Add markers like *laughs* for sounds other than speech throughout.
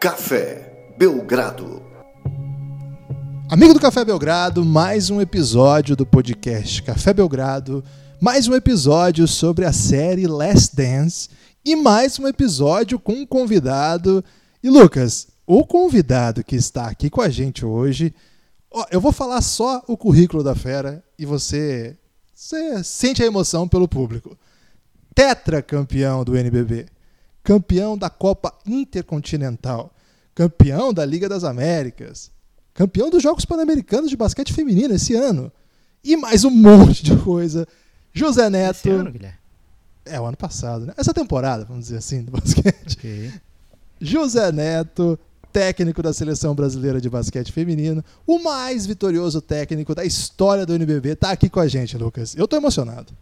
Café Belgrado. Amigo do Café Belgrado, mais um episódio do podcast Café Belgrado, mais um episódio sobre a série Last Dance e mais um episódio com um convidado. E Lucas, o convidado que está aqui com a gente hoje, ó, eu vou falar só o currículo da fera e você, você sente a emoção pelo público. Tetracampeão do NBB, campeão da Copa Intercontinental, campeão da Liga das Américas, campeão dos Jogos Pan-Americanos de Basquete Feminino esse ano. E mais um monte de coisa. José Neto. Esse ano, Guilherme. É, o ano passado, né? Essa temporada, vamos dizer assim, do *laughs* basquete. Ok. José Neto, técnico da Seleção Brasileira de Basquete Feminino, o mais vitorioso técnico da história do NBB, tá aqui com a gente, Lucas. Eu tô emocionado.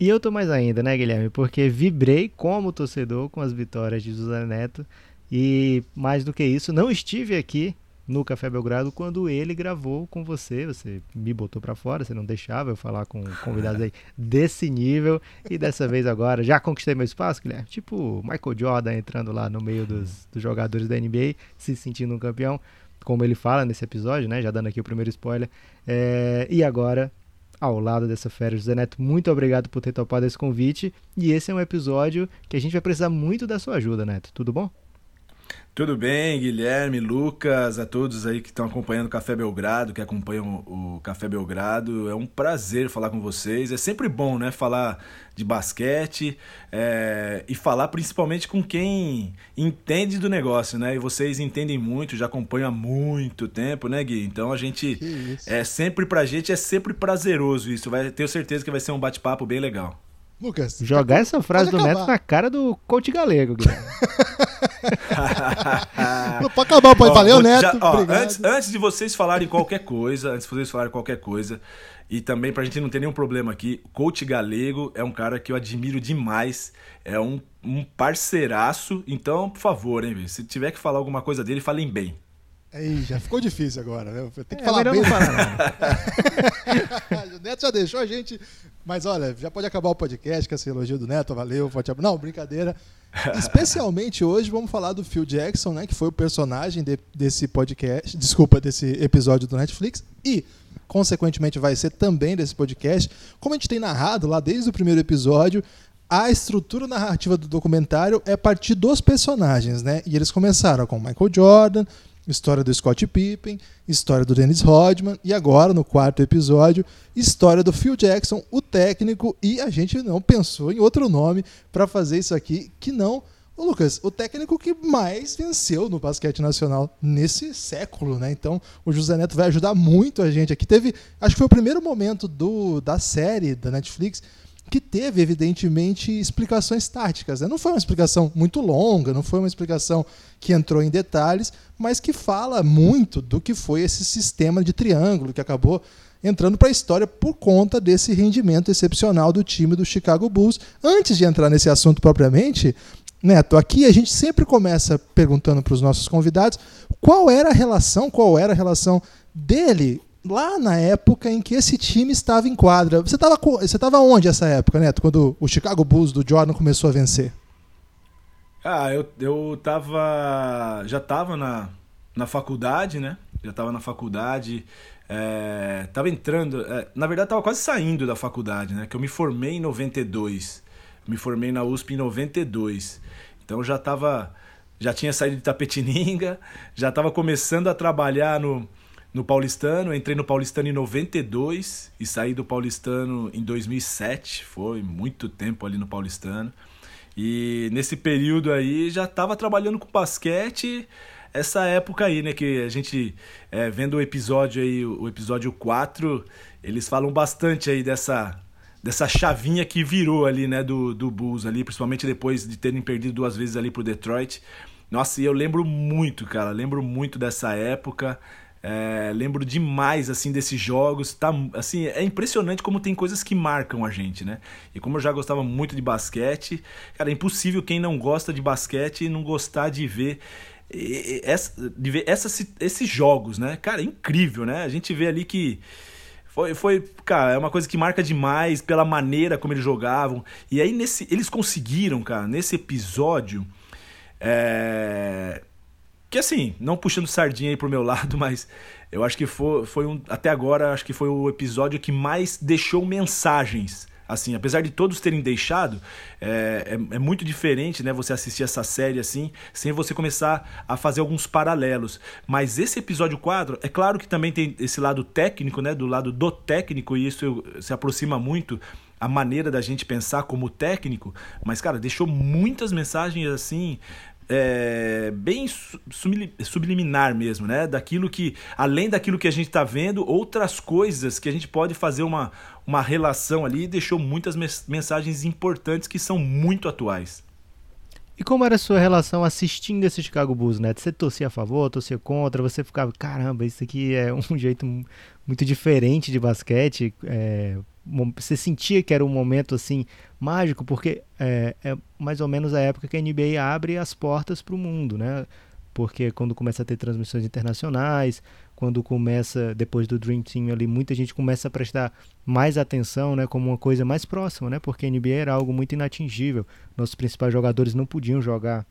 E eu tô mais ainda, né, Guilherme? Porque vibrei como torcedor com as vitórias de José Neto. E mais do que isso, não estive aqui no Café Belgrado quando ele gravou com você. Você me botou pra fora, você não deixava eu falar com convidados aí desse nível. E dessa vez agora já conquistei meu espaço, Guilherme. Tipo Michael Jordan entrando lá no meio dos, dos jogadores da NBA, se sentindo um campeão. Como ele fala nesse episódio, né? Já dando aqui o primeiro spoiler. É, e agora ao lado dessa fera. José Neto, muito obrigado por ter topado esse convite. E esse é um episódio que a gente vai precisar muito da sua ajuda, Neto. Tudo bom? Tudo bem, Guilherme, Lucas, a todos aí que estão acompanhando o Café Belgrado, que acompanham o Café Belgrado. É um prazer falar com vocês. É sempre bom, né, falar de basquete é, e falar principalmente com quem entende do negócio, né? E vocês entendem muito, já acompanham há muito tempo, né, Gui? Então a gente é sempre pra gente é sempre prazeroso isso. Vai tenho certeza que vai ser um bate-papo bem legal. Lucas, Jogar essa frase do Neto na cara do coach galego, pode acabar, pode. Ó, Valeu, Neto. já- ó, antes, antes de vocês falarem qualquer coisa, antes de vocês falarem qualquer coisa, e também pra gente não ter nenhum problema aqui, o coach galego é um cara que eu admiro demais, é um, um parceiraço, então, por favor, hein, velho, se tiver que falar alguma coisa dele, falem bem. Aí, já ficou difícil agora, né? Tem que É falar bem. não falar, *laughs* o Neto já deixou a gente. Mas olha, já pode acabar o podcast com esse elogio do Neto, valeu, forte abraço. Não, brincadeira. Especialmente hoje vamos falar do Phil Jackson, né? Que foi o personagem de- desse podcast, desculpa, desse episódio do Netflix. E, consequentemente, vai ser também desse podcast. Como a gente tem narrado lá desde o primeiro episódio, a estrutura narrativa do documentário é a partir dos personagens, né? E eles começaram com Michael Jordan, história do Scott Pippen, história do Dennis Rodman e agora no quarto episódio, história do Phil Jackson, o técnico e a gente não pensou em outro nome para fazer isso aqui que não Ô Lucas, o técnico que mais venceu no basquete nacional nesse século, né? Então, o José Neto vai ajudar muito a gente aqui. Teve, acho que foi o primeiro momento do, da série da Netflix que teve, evidentemente, explicações táticas. né? Não foi uma explicação muito longa, não foi uma explicação que entrou em detalhes, mas que fala muito do que foi esse sistema de triângulo que acabou entrando para a história por conta desse rendimento excepcional do time do Chicago Bulls. Antes de entrar nesse assunto propriamente, Neto, aqui a gente sempre começa perguntando para os nossos convidados qual era a relação, qual era a relação dele lá na época em que esse time estava em quadra. Você estava você estava onde essa época, Neto, quando o Chicago Bulls do Jordan começou a vencer? Ah, eu, eu tava. Já tava na, na faculdade, né? Já tava na faculdade. É, tava entrando. é, na verdade, tava quase saindo da faculdade, né? Que eu me formei em 92. Me formei na USP em 92. Então já tava. Já tinha saído de Tapetininga, já tava começando a trabalhar no, no Paulistano. Entrei no Paulistano em 92 e saí do Paulistano em 2007. Foi muito tempo ali no Paulistano. E nesse período aí já estava trabalhando com basquete, essa época aí, né? Que a gente, é, vendo o episódio aí, o episódio 4, eles falam bastante aí dessa, dessa chavinha que virou ali, né? Do, do Bulls ali, principalmente depois de terem perdido duas vezes ali pro Detroit. Nossa, e eu lembro muito, cara, lembro muito dessa época. É, lembro demais assim desses jogos, tá? Assim, é impressionante como tem coisas que marcam a gente, né? E como eu já gostava muito de basquete, cara, é impossível quem não gosta de basquete não gostar de ver essa, de ver esses jogos, né? Cara, é incrível, né? A gente vê ali que foi, foi, cara, é uma coisa que marca demais pela maneira como eles jogavam. E aí nesse, eles conseguiram, cara, nesse episódio, é, que assim, não puxando sardinha aí pro meu *laughs* lado, mas eu acho que foi, foi um. Até agora, acho que foi o episódio que mais deixou mensagens. Assim, apesar de todos terem deixado, é, é, é, muito diferente, né? Você assistir essa série assim, sem você começar a fazer alguns paralelos. Mas esse episódio 4, é claro que também tem esse lado técnico, né? Do lado do técnico, e isso se aproxima muito a maneira da gente pensar como técnico, mas, cara, deixou muitas mensagens assim. É, bem subliminar mesmo, né? Daquilo que, além daquilo que a gente está vendo, outras coisas que a gente pode fazer uma, uma relação ali, deixou muitas mensagens importantes que são muito atuais. E como era a sua relação assistindo esse Chicago Bulls, né? Você torcia a favor, torcia contra, você ficava, caramba, isso aqui é um *laughs* jeito muito diferente de basquete, é, você sentia que era um momento assim mágico, porque é, é mais ou menos a época que a NBA abre as portas para o mundo, né? Porque quando começa a ter transmissões internacionais, quando começa, depois do Dream Team ali, muita gente começa a prestar mais atenção, né, como uma coisa mais próxima, né? Porque a NBA era algo muito inatingível. Nossos principais jogadores não podiam jogar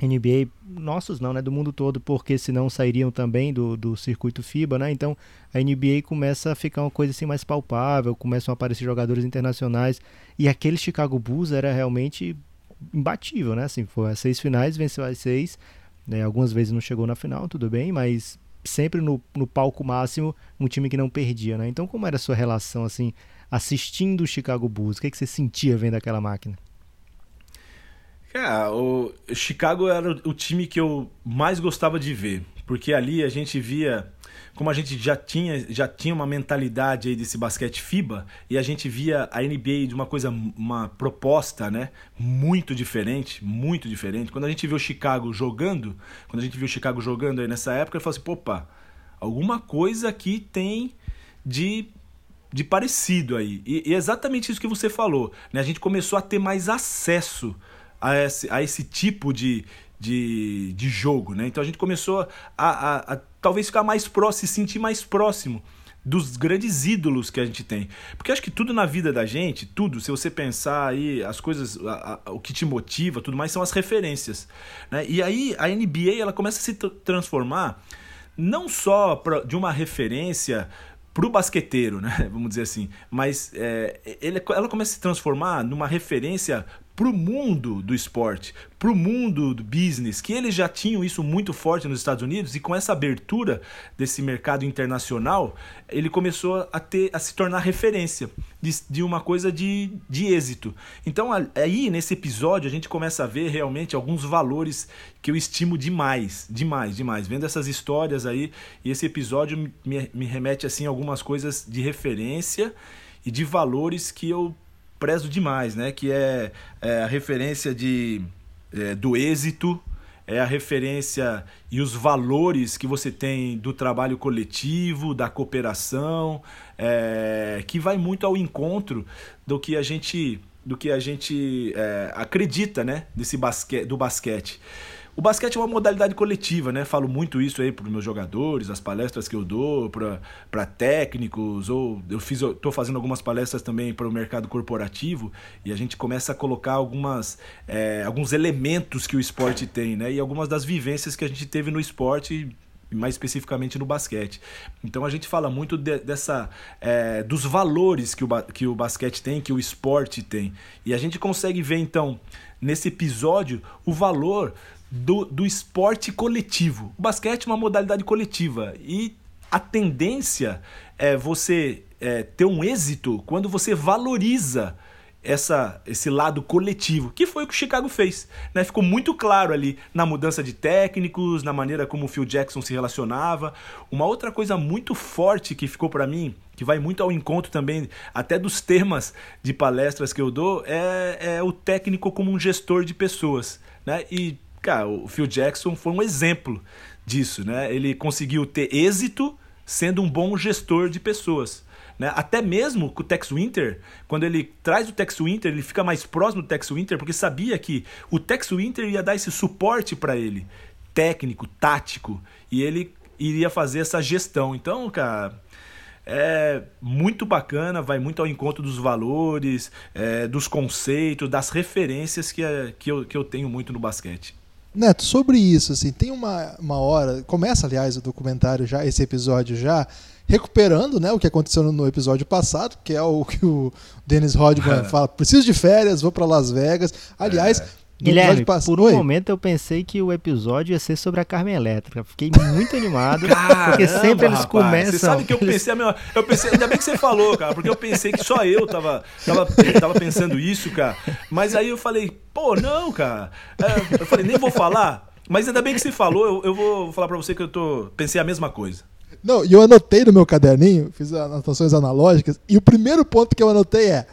NBA, nossos não, né, do mundo todo, porque senão sairiam também do, do circuito FIBA, né? Então a NBA começa a ficar uma coisa assim mais palpável, começam a aparecer jogadores internacionais e aquele Chicago Bulls era realmente imbatível, né? Assim, foi as seis finais, venceu as seis, né? Algumas vezes não chegou na final, tudo bem, mas sempre no, no palco máximo, um time que não perdia, né? Então como era a sua relação assim assistindo o Chicago Bulls? O que, é que você sentia vendo aquela máquina? Cara, o Chicago era o time que eu mais gostava de ver, porque ali a gente via como a gente já tinha, já tinha uma mentalidade aí desse basquete FIBA e a gente via a NBA de uma coisa, uma proposta, né, muito diferente, muito diferente. Quando a gente viu o Chicago jogando, quando a gente viu o Chicago jogando aí nessa época, eu falei assim, opa, alguma coisa aqui tem de de parecido aí. E, e é exatamente isso que você falou, né? A gente começou a ter mais acesso a esse, a esse tipo de, de, de jogo, né? Então a gente começou a, a, a talvez ficar mais próximo, se sentir mais próximo dos grandes ídolos que a gente tem. Porque acho que tudo na vida da gente, tudo, se você pensar aí, as coisas, a, a, o que te motiva, tudo mais, são as referências. Né? E aí a NBA ela começa a se transformar não só pra, de uma referência pro basqueteiro, né? *laughs* Vamos dizer assim. Mas é, ele, ela começa a se transformar numa referência para o mundo do esporte, para o mundo do business, que eles já tinham isso muito forte nos Estados Unidos e com essa abertura desse mercado internacional, ele começou a ter a se tornar referência de, de uma coisa de, de êxito. Então aí nesse episódio a gente começa a ver realmente alguns valores que eu estimo demais, demais, demais. Vendo essas histórias aí e esse episódio me, me remete assim a algumas coisas de referência e de valores que eu prezo demais, né? Que é, é a referência de, é, do êxito, é a referência e os valores que você tem do trabalho coletivo, da cooperação, é, que vai muito ao encontro do que a gente do que a gente é, acredita, né? Desse basquete, do basquete. O basquete é uma modalidade coletiva, né? Falo muito isso aí para os meus jogadores, as palestras que eu dou para técnicos, ou eu fiz, estou fazendo algumas palestras também para o mercado corporativo e a gente começa a colocar algumas, é, alguns elementos que o esporte tem, né? E algumas das vivências que a gente teve no esporte mais especificamente no basquete. Então a gente fala muito de, dessa é, dos valores que o, que o basquete tem, que o esporte tem. E a gente consegue ver então nesse episódio o valor do, do esporte coletivo. O basquete é uma modalidade coletiva e a tendência é você é, ter um êxito quando você valoriza essa, esse lado coletivo, que foi o que o Chicago fez. Né? Ficou muito claro ali na mudança de técnicos, na maneira como o Phil Jackson se relacionava. Uma outra coisa muito forte que ficou para mim, que vai muito ao encontro também, até dos temas de palestras que eu dou, é, é o técnico como um gestor de pessoas. Né? E Cara, o Phil Jackson foi um exemplo disso, né? Ele conseguiu ter êxito sendo um bom gestor de pessoas. Né? Até mesmo com o Tex Winter, quando ele traz o Tex Winter, ele fica mais próximo do Tex Winter, porque sabia que o Tex Winter ia dar esse suporte para ele, técnico, tático, e ele iria fazer essa gestão. Então, cara, é muito bacana, vai muito ao encontro dos valores, é, dos conceitos, das referências que, é, que, eu, que eu tenho muito no basquete. Neto, sobre isso, assim, tem uma, uma hora. Começa, aliás, o documentário já, esse episódio já, recuperando né, o que aconteceu no episódio passado, que é o que o Dennis Rodman *laughs* fala: preciso de férias, vou para Las Vegas. Aliás. É. Guilherme, por um Oi? momento eu pensei que o episódio ia ser sobre a Carmen Elétrica. Fiquei muito animado, Caramba, porque sempre eles rapaz, começam... Você sabe que eu eles... pensei a mesma... Eu pensei, ainda bem que você falou, cara, porque eu pensei que só eu tava, tava, tava pensando isso, cara. Mas aí eu falei, pô, não, cara. É, eu falei, nem vou falar. Mas ainda bem que você falou, eu, eu vou falar pra você que eu tô... pensei a mesma coisa. Não, e eu anotei no meu caderninho, fiz anotações analógicas, e o primeiro ponto que eu anotei é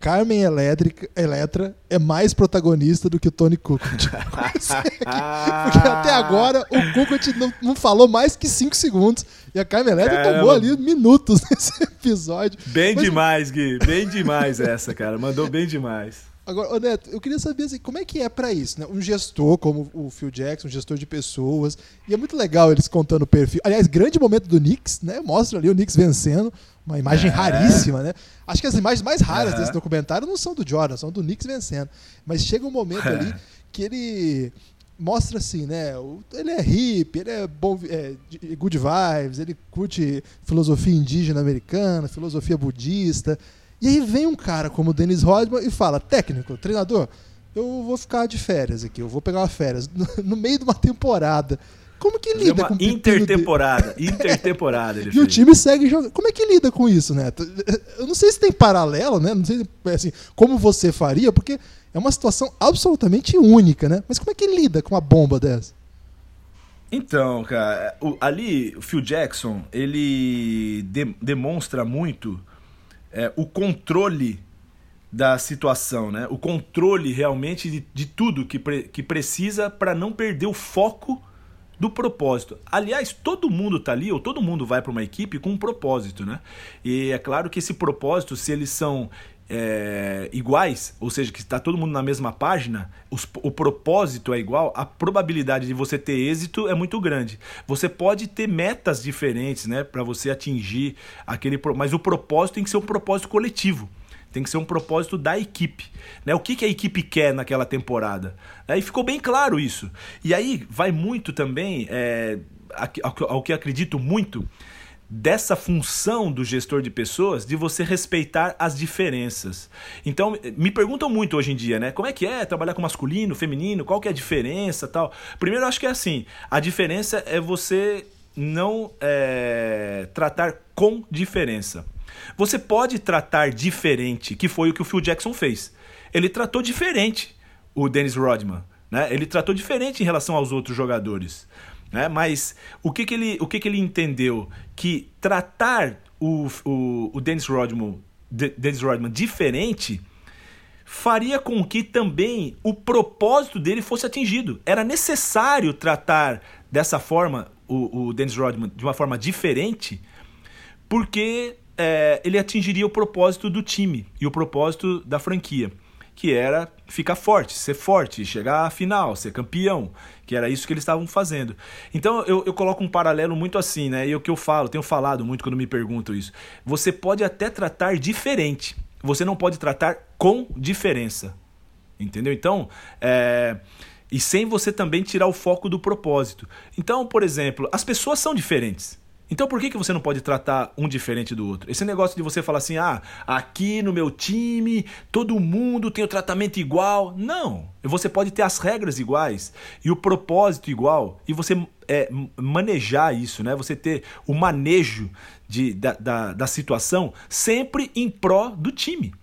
Carmen Elétrica, Eletra é mais protagonista do que o Tony Kukoc. *laughs* Porque até agora o Kukoc não, não, falou mais que 5 segundos e a Carmen Elétrica Caramba. tomou ali minutos *laughs* nesse episódio. Bem Mas... demais, Gui. Bem demais essa, cara. Mandou bem demais. Agora, Neto, eu queria saber assim, como é que é para isso, né? Um gestor como o Phil Jackson, um gestor de pessoas. E é muito legal eles contando o perfil. Aliás, grande momento do Knicks, né? Mostra ali o Knicks vencendo. Uma imagem é. raríssima, né? Acho que as imagens mais raras desse documentário não são do Jordan, são do Knicks vencendo. Mas chega um momento ali que ele mostra assim, né? Ele é hippie, ele é bom, é, good vibes, ele curte filosofia indígena americana, filosofia budista. E aí vem um cara como o Dennis Rodman e fala: técnico, treinador, eu vou ficar de férias aqui, eu vou pegar uma férias *laughs* no, meio de uma temporada. Como que lida com intertemporada, de... intertemporada. *laughs* e fez. o time segue jogando. Como é que lida com isso, Neto? *laughs* Eu não sei se tem paralelo, né? Não sei assim, como você faria, porque é uma situação absolutamente única, né? Mas como é que lida com uma bomba dessa? Então, cara, o, ali o Phil Jackson ele de, demonstra muito é, o controle da situação, né? O controle realmente de, de tudo que, pre, que precisa para não perder o foco do propósito. Aliás, todo mundo tá ali, ou todo mundo vai para uma equipe com um propósito, né? E é claro que esse propósito, se eles são é, iguais, ou seja, que está todo mundo na mesma página, os, o propósito é igual, a probabilidade de você ter êxito é muito grande. Você pode ter metas diferentes, né, para você atingir aquele, mas o propósito tem que ser um propósito coletivo. Tem que ser um propósito da equipe. Né? O que, que a equipe quer naquela temporada? Né? E ficou bem claro isso. E aí vai muito também, é, ao que acredito muito, dessa função do gestor de pessoas de você respeitar as diferenças. Então, me perguntam muito hoje em dia, né? Como é que é trabalhar com masculino, feminino, qual que é a diferença tal? Primeiro, eu acho que é assim, a diferença é você não é, tratar com diferença. Você pode tratar diferente, que foi o que o Phil Jackson fez. Ele tratou diferente o Dennis Rodman. Né? Ele tratou diferente em relação aos outros jogadores. Né? Mas o que, que, ele, o que, que ele entendeu? Que tratar o, o, o Dennis, Rodman, Dennis Rodman diferente faria com que também o propósito dele fosse atingido. Era necessário tratar dessa forma o, o Dennis Rodman de uma forma diferente, porque é, ele atingiria o propósito do time e o propósito da franquia que era ficar forte, ser forte, chegar à final, ser campeão, que era isso que eles estavam fazendo. Então eu, eu coloco um paralelo muito assim, né? E o que eu falo, tenho falado muito quando me perguntam isso. Você pode até tratar diferente, você não pode tratar com diferença. Entendeu? Então, é, e sem você também tirar o foco do propósito. Então, por exemplo, as pessoas são diferentes. Então por que, que você não pode tratar um diferente do outro? Esse negócio de você falar assim, ah, aqui no meu time todo mundo tem o tratamento igual. Não. Você pode ter as regras iguais e o propósito igual e você é, manejar isso, né? Você ter o manejo de, da, da, da situação sempre em pró do time.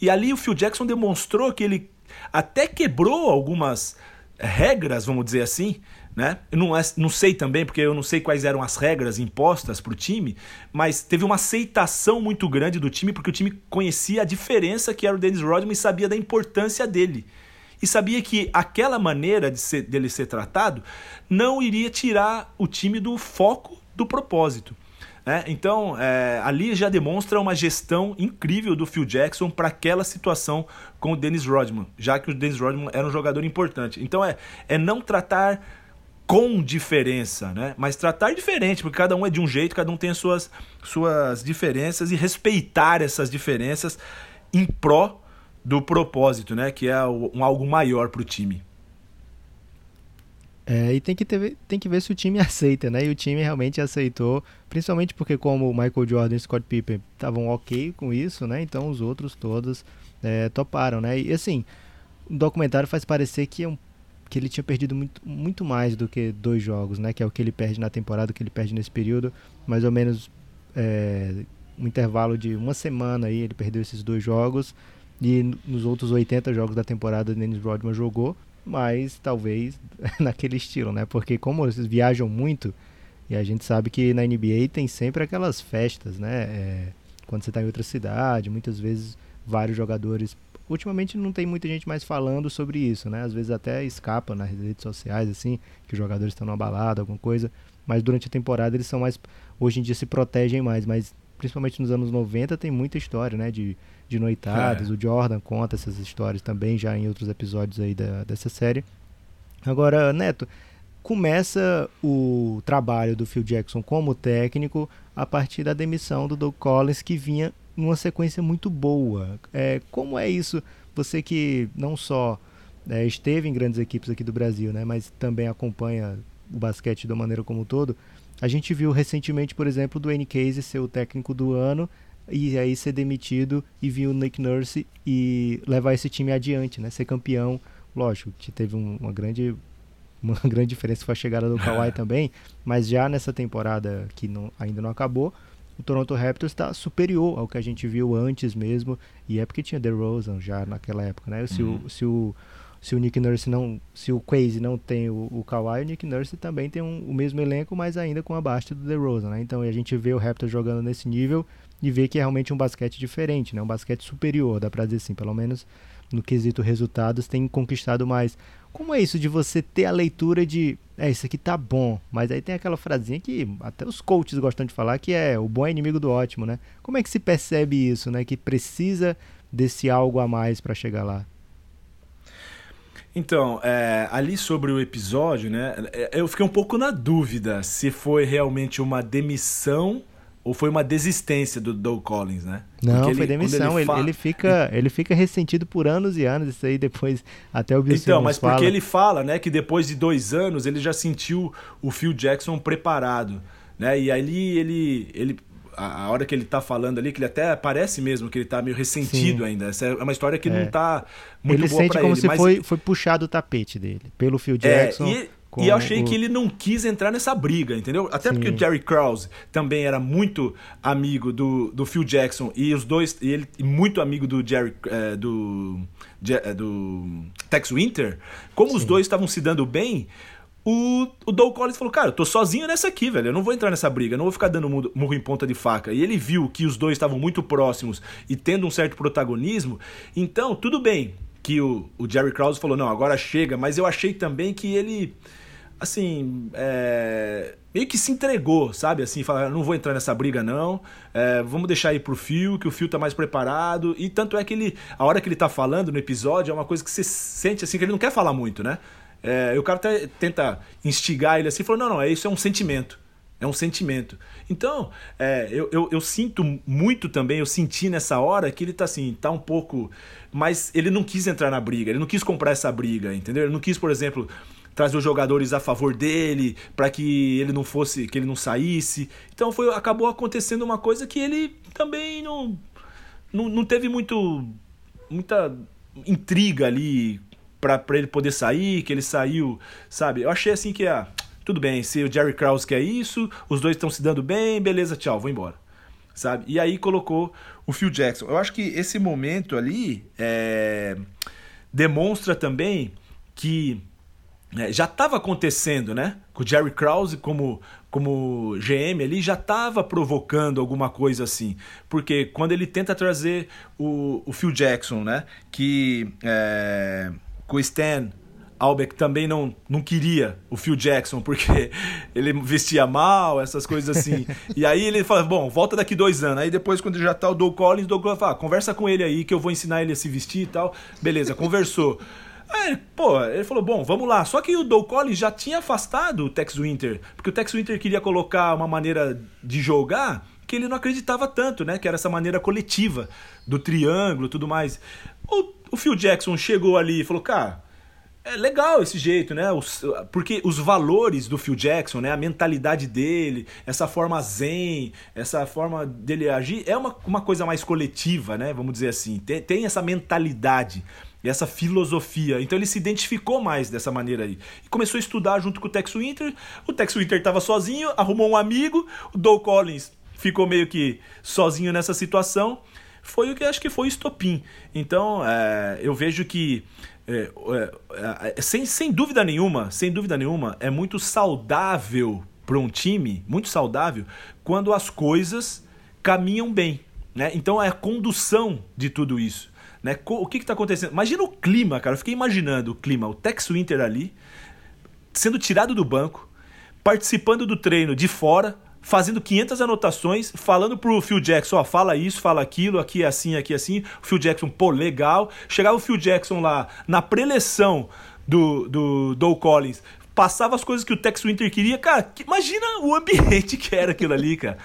E ali o Phil Jackson demonstrou que ele até quebrou algumas regras, vamos dizer assim, né? Eu não, não sei também, porque eu não sei quais eram as regras impostas para o time, mas teve uma aceitação muito grande do time, porque o time conhecia a diferença que era o Dennis Rodman e sabia da importância dele. E sabia que aquela maneira de ser, dele ser tratado não iria tirar o time do foco do propósito. Né? Então, é, ali já demonstra uma gestão incrível do Phil Jackson para aquela situação com o Dennis Rodman, já que o Dennis Rodman era um jogador importante. Então, é, é não tratar com diferença, né? Mas tratar diferente, porque cada um é de um jeito, cada um tem as suas, suas diferenças e respeitar essas diferenças em pró do propósito, né? Que é um algo maior para o time. É, e tem que, ter, tem que ver se o time *laughs* aceita, né? E o time realmente aceitou, principalmente porque como Michael Jordan e Scott Pippen estavam ok com isso, né? Então os outros todos é, toparam, né? E assim, o documentário faz parecer que, é um, que ele tinha perdido muito, muito mais do que dois jogos, né? Que é o que ele perde na temporada, o que ele perde nesse período, mais ou menos é, um intervalo de uma semana aí, ele perdeu esses dois jogos. E nos outros 80 jogos da temporada, o Dennis Rodman jogou, mas talvez *laughs* naquele estilo, né? Porque como eles viajam muito, e a gente sabe que na NBA tem sempre aquelas festas, né? É, quando você está em outra cidade, muitas vezes vários jogadores. Ultimamente não tem muita gente mais falando sobre isso, né? Às vezes até escapa nas redes sociais, assim, que os jogadores estão numa balada, alguma coisa. Mas durante a temporada eles são mais. Hoje em dia se protegem mais, mas principalmente nos anos 90 tem muita história, né? De de noitadas. É. O Jordan conta essas histórias também já em outros episódios aí da, dessa série. Agora, Neto, começa o trabalho do Phil Jackson como técnico a partir da demissão do Doug Collins, que vinha numa sequência muito boa. É, como é isso? Você que não só é, esteve em grandes equipes aqui do Brasil, né, mas também acompanha o basquete de maneira como um todo. A gente viu recentemente, por exemplo, do N Case ser o técnico do ano e aí ser demitido e vir o Nick Nurse e levar esse time adiante, né? Ser campeão. Lógico, que teve um, uma grande uma *laughs* grande diferença foi a chegada do Kawhi *laughs* também, mas já nessa temporada que não, ainda não acabou, o Toronto Raptors está superior ao que a gente viu antes mesmo, e é porque tinha DeRozan já naquela época, né? Se, uhum. o, se, o, se o Nick Nurse não, se o Quase não tem o, o Kawhi, o Nick Nurse também tem um, o mesmo elenco, mas ainda com a baixa do DeRozan, né? Então a gente vê o Raptors jogando nesse nível, e ver que é realmente um basquete diferente, né? um basquete superior, dá pra dizer assim, pelo menos no quesito resultados tem conquistado mais. Como é isso de você ter a leitura de, é, isso aqui tá bom, mas aí tem aquela frasinha que até os coaches gostam de falar que é o bom é inimigo do ótimo, né? Como é que se percebe isso, né? Que precisa desse algo a mais para chegar lá? Então, é, ali sobre o episódio, né? É, eu fiquei um pouco na dúvida se foi realmente uma demissão ou foi uma desistência do Doug Collins, né? Não, ele, foi demissão. Ele, ele, ele, fica, ele fica ressentido por anos e anos. Isso aí depois até o Bill Então, mas fala. porque ele fala, né, que depois de dois anos ele já sentiu o Phil Jackson preparado, né? E ali ele, ele a, hora que ele tá falando ali, que ele até parece mesmo que ele tá meio ressentido Sim. ainda. Essa é uma história que é. não tá muito ele boa sente como ele, se mas... foi, foi puxado o tapete dele pelo Phil é, Jackson. É, e, e eu achei o... que ele não quis entrar nessa briga, entendeu? Até Sim. porque o Jerry Krause também era muito amigo do, do Phil Jackson e os dois, e ele muito amigo do Jerry é, do, é, do Tex Winter. Como Sim. os dois estavam se dando bem, o, o Doug Collins falou: Cara, eu tô sozinho nessa aqui, velho. Eu não vou entrar nessa briga, eu não vou ficar dando murro em ponta de faca. E ele viu que os dois estavam muito próximos e tendo um certo protagonismo. Então, tudo bem que o, o Jerry Krause falou: Não, agora chega. Mas eu achei também que ele assim, é, meio que se entregou, sabe? Assim, falar, não vou entrar nessa briga não, é, vamos deixar aí pro Fio, que o Fio tá mais preparado. E tanto é que ele, a hora que ele tá falando no episódio, é uma coisa que você sente assim, que ele não quer falar muito, né? É, e o cara até tenta instigar ele assim, falou, não, não, é isso é um sentimento. É um sentimento. Então, é, eu, eu, eu, sinto muito também, eu senti nessa hora que ele tá assim, tá um pouco. Mas ele não quis entrar na briga, ele não quis comprar essa briga, entendeu? Ele não quis, por exemplo, trazer os jogadores a favor dele, para que ele não fosse, que ele não saísse. Então foi, acabou acontecendo uma coisa que ele também não, não, não teve muito, muita intriga ali para ele poder sair, que ele saiu, sabe? Eu achei assim que, ah, tudo bem, se o Jerry Krause quer isso, os dois estão se dando bem, beleza, tchau, vou embora. Sabe? E aí colocou o Phil Jackson. Eu acho que esse momento ali é, demonstra também que é, já estava acontecendo, né? Com o Jerry Krause como, como GM ali, já estava provocando alguma coisa assim. Porque quando ele tenta trazer o, o Phil Jackson, né? Que é, com o Stan Albeck também não, não queria o Phil Jackson, porque *laughs* ele vestia mal, essas coisas assim. *laughs* e aí ele fala, bom, volta daqui dois anos. Aí depois, quando já tá o Doug Collins, o Doug Collins fala, ah, conversa com ele aí, que eu vou ensinar ele a se vestir e tal. Beleza, conversou. Aí, pô, ele falou, bom, vamos lá. Só que o Doug Collins já tinha afastado o Tex Winter, porque o Tex Winter queria colocar uma maneira de jogar que ele não acreditava tanto, né? Que era essa maneira coletiva do triângulo tudo mais. O, o Phil Jackson chegou ali e falou, cara, é legal esse jeito, né? Os, porque os valores do Phil Jackson, né? A mentalidade dele, essa forma zen, essa forma dele agir, é uma, uma coisa mais coletiva, né? Vamos dizer assim. Tem, tem essa mentalidade e essa filosofia. Então ele se identificou mais dessa maneira aí. E começou a estudar junto com o Tex Winter. O Tex Winter estava sozinho, arrumou um amigo. O Doug Collins ficou meio que sozinho nessa situação. Foi o que acho que foi o estopim. Então é, eu vejo que é, é, é, sem, sem dúvida nenhuma, sem dúvida nenhuma, é muito saudável para um time, muito saudável, quando as coisas caminham bem. Né? Então é a condução de tudo isso. Né? O que está acontecendo? Imagina o clima, cara. Eu fiquei imaginando o clima, o Tex Winter ali, sendo tirado do banco, participando do treino de fora, fazendo 500 anotações, falando pro Phil Jackson, ó, fala isso, fala aquilo, aqui é assim, aqui é assim. O Phil Jackson, pô, legal. Chegava o Phil Jackson lá na preleção do, do Doug Collins, passava as coisas que o Tex Winter queria. Cara, imagina o ambiente *laughs* que era aquilo ali, cara.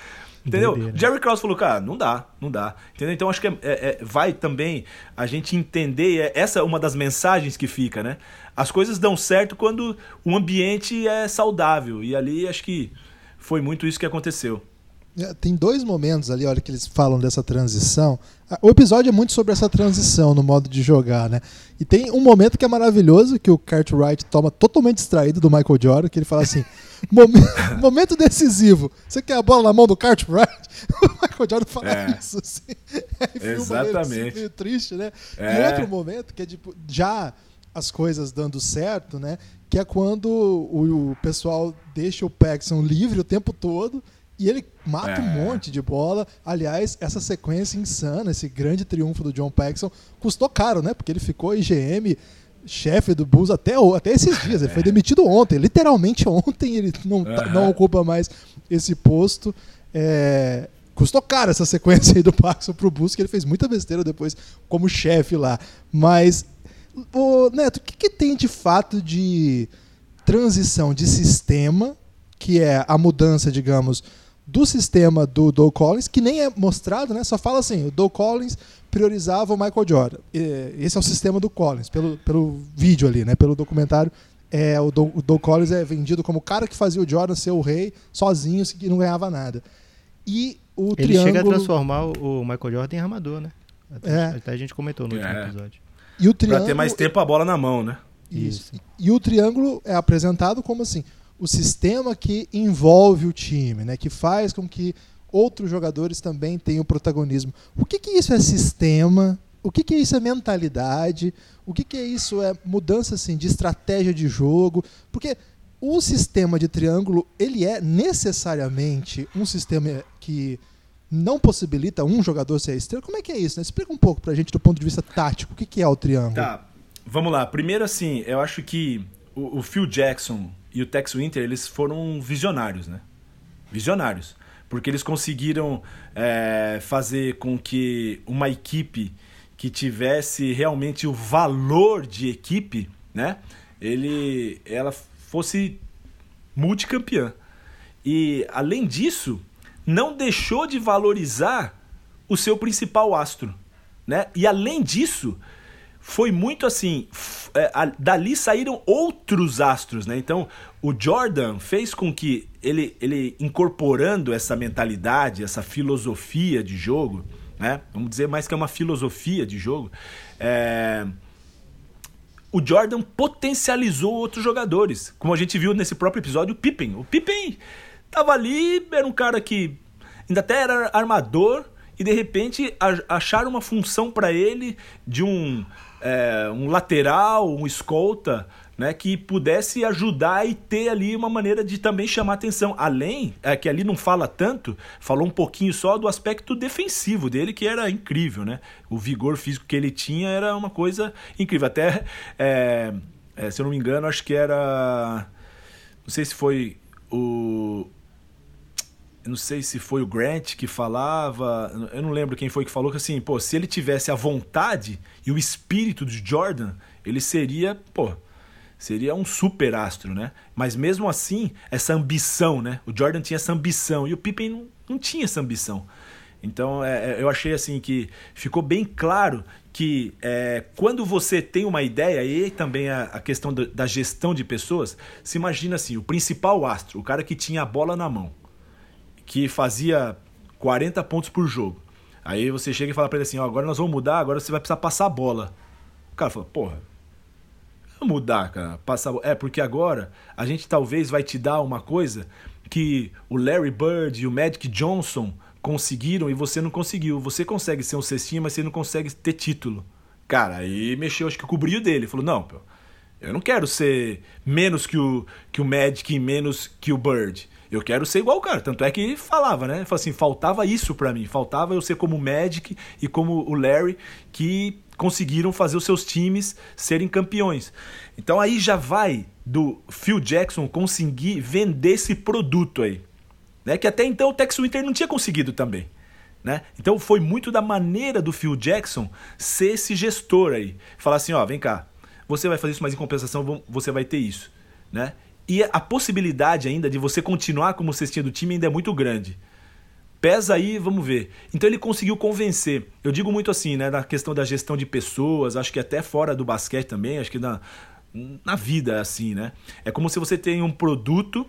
Entendeu? Doideira. Jerry Krause falou, cara, não dá, não dá. Entendeu? Então acho que é, é, é, vai também a gente entender, é, essa é uma das mensagens que fica, né? As coisas dão certo quando o ambiente é saudável. E ali acho que foi muito isso que aconteceu. É, tem dois momentos ali, olha, que eles falam dessa transição. Ah, o episódio é muito sobre essa transição no modo de jogar, né? E tem um momento que é maravilhoso, que o Cartwright toma totalmente distraído do Michael Jordan, que ele fala assim: *laughs* *laughs* momento decisivo, você quer a bola na mão do Cartwright? *laughs* O Michael Jordan fala é. isso, assim. Exatamente. Meio triste, né? É. E outro momento, que é tipo, já as coisas dando certo, né? Que é quando o, o pessoal deixa o Paxson livre o tempo todo e ele mata é. um monte de bola. Aliás, essa sequência insana, esse grande triunfo do John Paxson, custou caro, né? Porque ele ficou IGM, chefe do Bulls até, até esses *laughs* dias. Ele é. foi demitido ontem, literalmente ontem. Ele não, uhum. não ocupa mais esse posto. É, custou caro essa sequência aí do Paxson pro Bulls, que ele fez muita besteira depois como chefe lá. Mas Ô, Neto, o que, que tem de fato de transição de sistema, que é a mudança, digamos, do sistema do Doug Collins, que nem é mostrado, né? Só fala assim, o Doug Collins priorizava o Michael Jordan. Esse é o sistema do Collins, pelo, pelo vídeo ali, né? Pelo documentário. É, o, Doug, o Doug Collins é vendido como o cara que fazia o Jordan ser o rei sozinho, que não ganhava nada. E o Ele triângulo... chega a transformar o Michael Jordan em armador, né? Até, é. até a gente comentou no último é. episódio. E o triângulo... Pra ter mais tempo a bola na mão, né? Isso. Isso. E o triângulo é apresentado como assim, o sistema que envolve o time, né? Que faz com que outros jogadores também tenham protagonismo. O que, que isso é sistema? O que, que isso é mentalidade? O que, que é isso é mudança assim, de estratégia de jogo? Porque o sistema de triângulo ele é necessariamente um sistema que não possibilita um jogador ser a estrela? Como é que é isso? Né? Explica um pouco pra gente do ponto de vista tático. O que, que é o triângulo? Tá, vamos lá. Primeiro, assim, eu acho que o, o Phil Jackson e o Tex Winter, eles foram visionários, né? Visionários. Porque eles conseguiram é, fazer com que uma equipe que tivesse realmente o valor de equipe, né? Ele, ela fosse multicampeã. E além disso, não deixou de valorizar o seu principal astro, né? E além disso, foi muito assim, é, a, dali saíram outros astros, né? Então, o Jordan fez com que ele, ele incorporando essa mentalidade, essa filosofia de jogo, né? Vamos dizer mais que é uma filosofia de jogo, é, o Jordan potencializou outros jogadores, como a gente viu nesse próprio episódio, o Pippen. O Pippen Tava ali, era um cara que ainda até era armador e de repente acharam uma função para ele de um, é, um lateral, um escolta, né, que pudesse ajudar e ter ali uma maneira de também chamar atenção. Além, é que ali não fala tanto, falou um pouquinho só do aspecto defensivo dele, que era incrível, né? O vigor físico que ele tinha era uma coisa incrível. Até, é, é, se eu não me engano, acho que era. Não sei se foi o, não sei se foi o Grant que falava, eu não lembro quem foi que falou que assim, pô, se ele tivesse a vontade e o espírito de Jordan, ele seria, pô, seria um super astro, né? Mas mesmo assim, essa ambição, né? O Jordan tinha essa ambição e o Pippen não, não tinha essa ambição. Então é, é, eu achei assim que ficou bem claro que é, quando você tem uma ideia, e também a, a questão da gestão de pessoas, se imagina assim, o principal astro, o cara que tinha a bola na mão, que fazia 40 pontos por jogo. Aí você chega e fala para ele assim, ó, agora nós vamos mudar, agora você vai precisar passar a bola. O cara fala, porra, mudar, cara, passar, é porque agora a gente talvez vai te dar uma coisa que o Larry Bird e o Magic Johnson conseguiram e você não conseguiu. Você consegue ser um cestinha, mas você não consegue ter título. Cara, aí mexeu, acho que cobriu dele. Falou, não, eu não quero ser menos que o, que o Magic e menos que o Bird. Eu quero ser igual o cara. Tanto é que falava, né? Falou assim, faltava isso para mim. Faltava eu ser como o Magic e como o Larry, que conseguiram fazer os seus times serem campeões. Então aí já vai do Phil Jackson conseguir vender esse produto aí né? Que até então o Tex Winter não tinha conseguido também. Né? Então foi muito da maneira do Phil Jackson ser esse gestor aí. Falar assim, ó, vem cá, você vai fazer isso, mas em compensação você vai ter isso. Né? E a possibilidade ainda de você continuar como cestinha do time ainda é muito grande. Pesa aí, vamos ver. Então ele conseguiu convencer. Eu digo muito assim, né, na questão da gestão de pessoas, acho que até fora do basquete também, acho que na, na vida é assim, né? É como se você tem um produto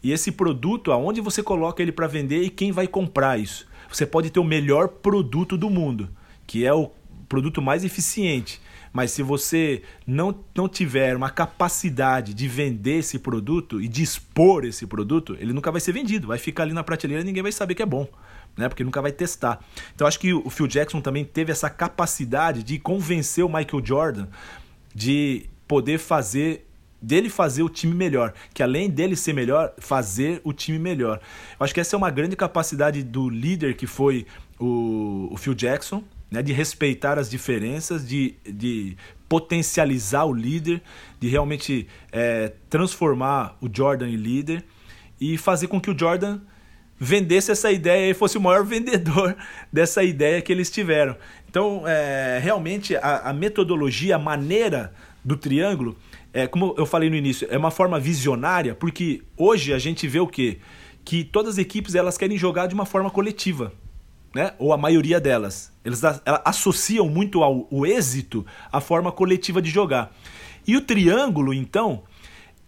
e esse produto, aonde você coloca ele para vender e quem vai comprar isso? Você pode ter o melhor produto do mundo, que é o produto mais eficiente. Mas se você não, não tiver uma capacidade de vender esse produto e de expor esse produto, ele nunca vai ser vendido. Vai ficar ali na prateleira e ninguém vai saber que é bom. Né? Porque nunca vai testar. Então acho que o Phil Jackson também teve essa capacidade de convencer o Michael Jordan de poder fazer dele fazer o time melhor, que além dele ser melhor, fazer o time melhor. Eu acho que essa é uma grande capacidade do líder que foi o, o Phil Jackson, né, de respeitar as diferenças, de, de potencializar o líder, de realmente é, transformar o Jordan em líder e fazer com que o Jordan vendesse essa ideia e fosse o maior *laughs* vendedor dessa ideia que eles tiveram. Então, é, realmente, a, a metodologia, a maneira do triângulo é, como eu falei no início, é uma forma visionária, porque hoje a gente vê o quê? Que todas as equipes elas querem jogar de uma forma coletiva. Né? ou a maioria delas. Eles associam muito ao, ao êxito a forma coletiva de jogar. E o triângulo, então,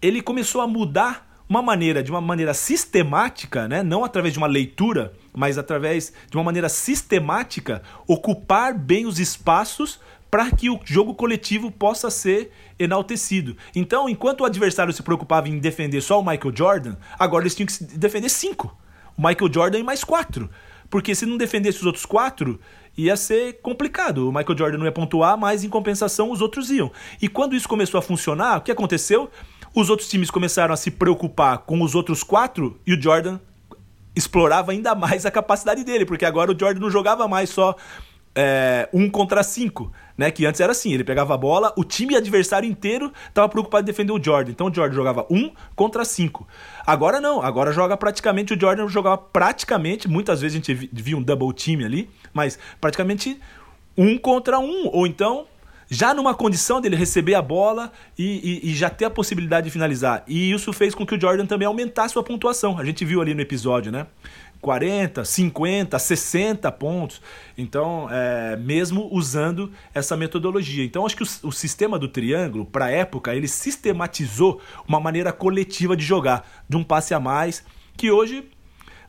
ele começou a mudar uma maneira, de uma maneira sistemática, né? não através de uma leitura, mas através de uma maneira sistemática, ocupar bem os espaços para que o jogo coletivo possa ser enaltecido. Então, enquanto o adversário se preocupava em defender só o Michael Jordan, agora eles tinham que defender cinco. O Michael Jordan e mais quatro. Porque se não defendesse os outros quatro, ia ser complicado. O Michael Jordan não ia pontuar, mas em compensação os outros iam. E quando isso começou a funcionar, o que aconteceu? Os outros times começaram a se preocupar com os outros quatro e o Jordan explorava ainda mais a capacidade dele, porque agora o Jordan não jogava mais só é, um contra cinco, né? Que antes era assim, ele pegava a bola, o time adversário inteiro estava preocupado em defender o Jordan. Então o Jordan jogava um contra cinco. Agora não, agora joga praticamente, o Jordan jogava praticamente, muitas vezes a gente via um double team ali, mas praticamente um contra um, ou então já numa condição dele receber a bola e, e, e, já ter a possibilidade de finalizar. E isso fez com que o Jordan também aumentasse sua pontuação. A gente viu ali no episódio, né? 40, 50, 60 pontos. Então, é, mesmo usando essa metodologia. Então, acho que o, o sistema do triângulo, para a época, ele sistematizou uma maneira coletiva de jogar, de um passe a mais, que hoje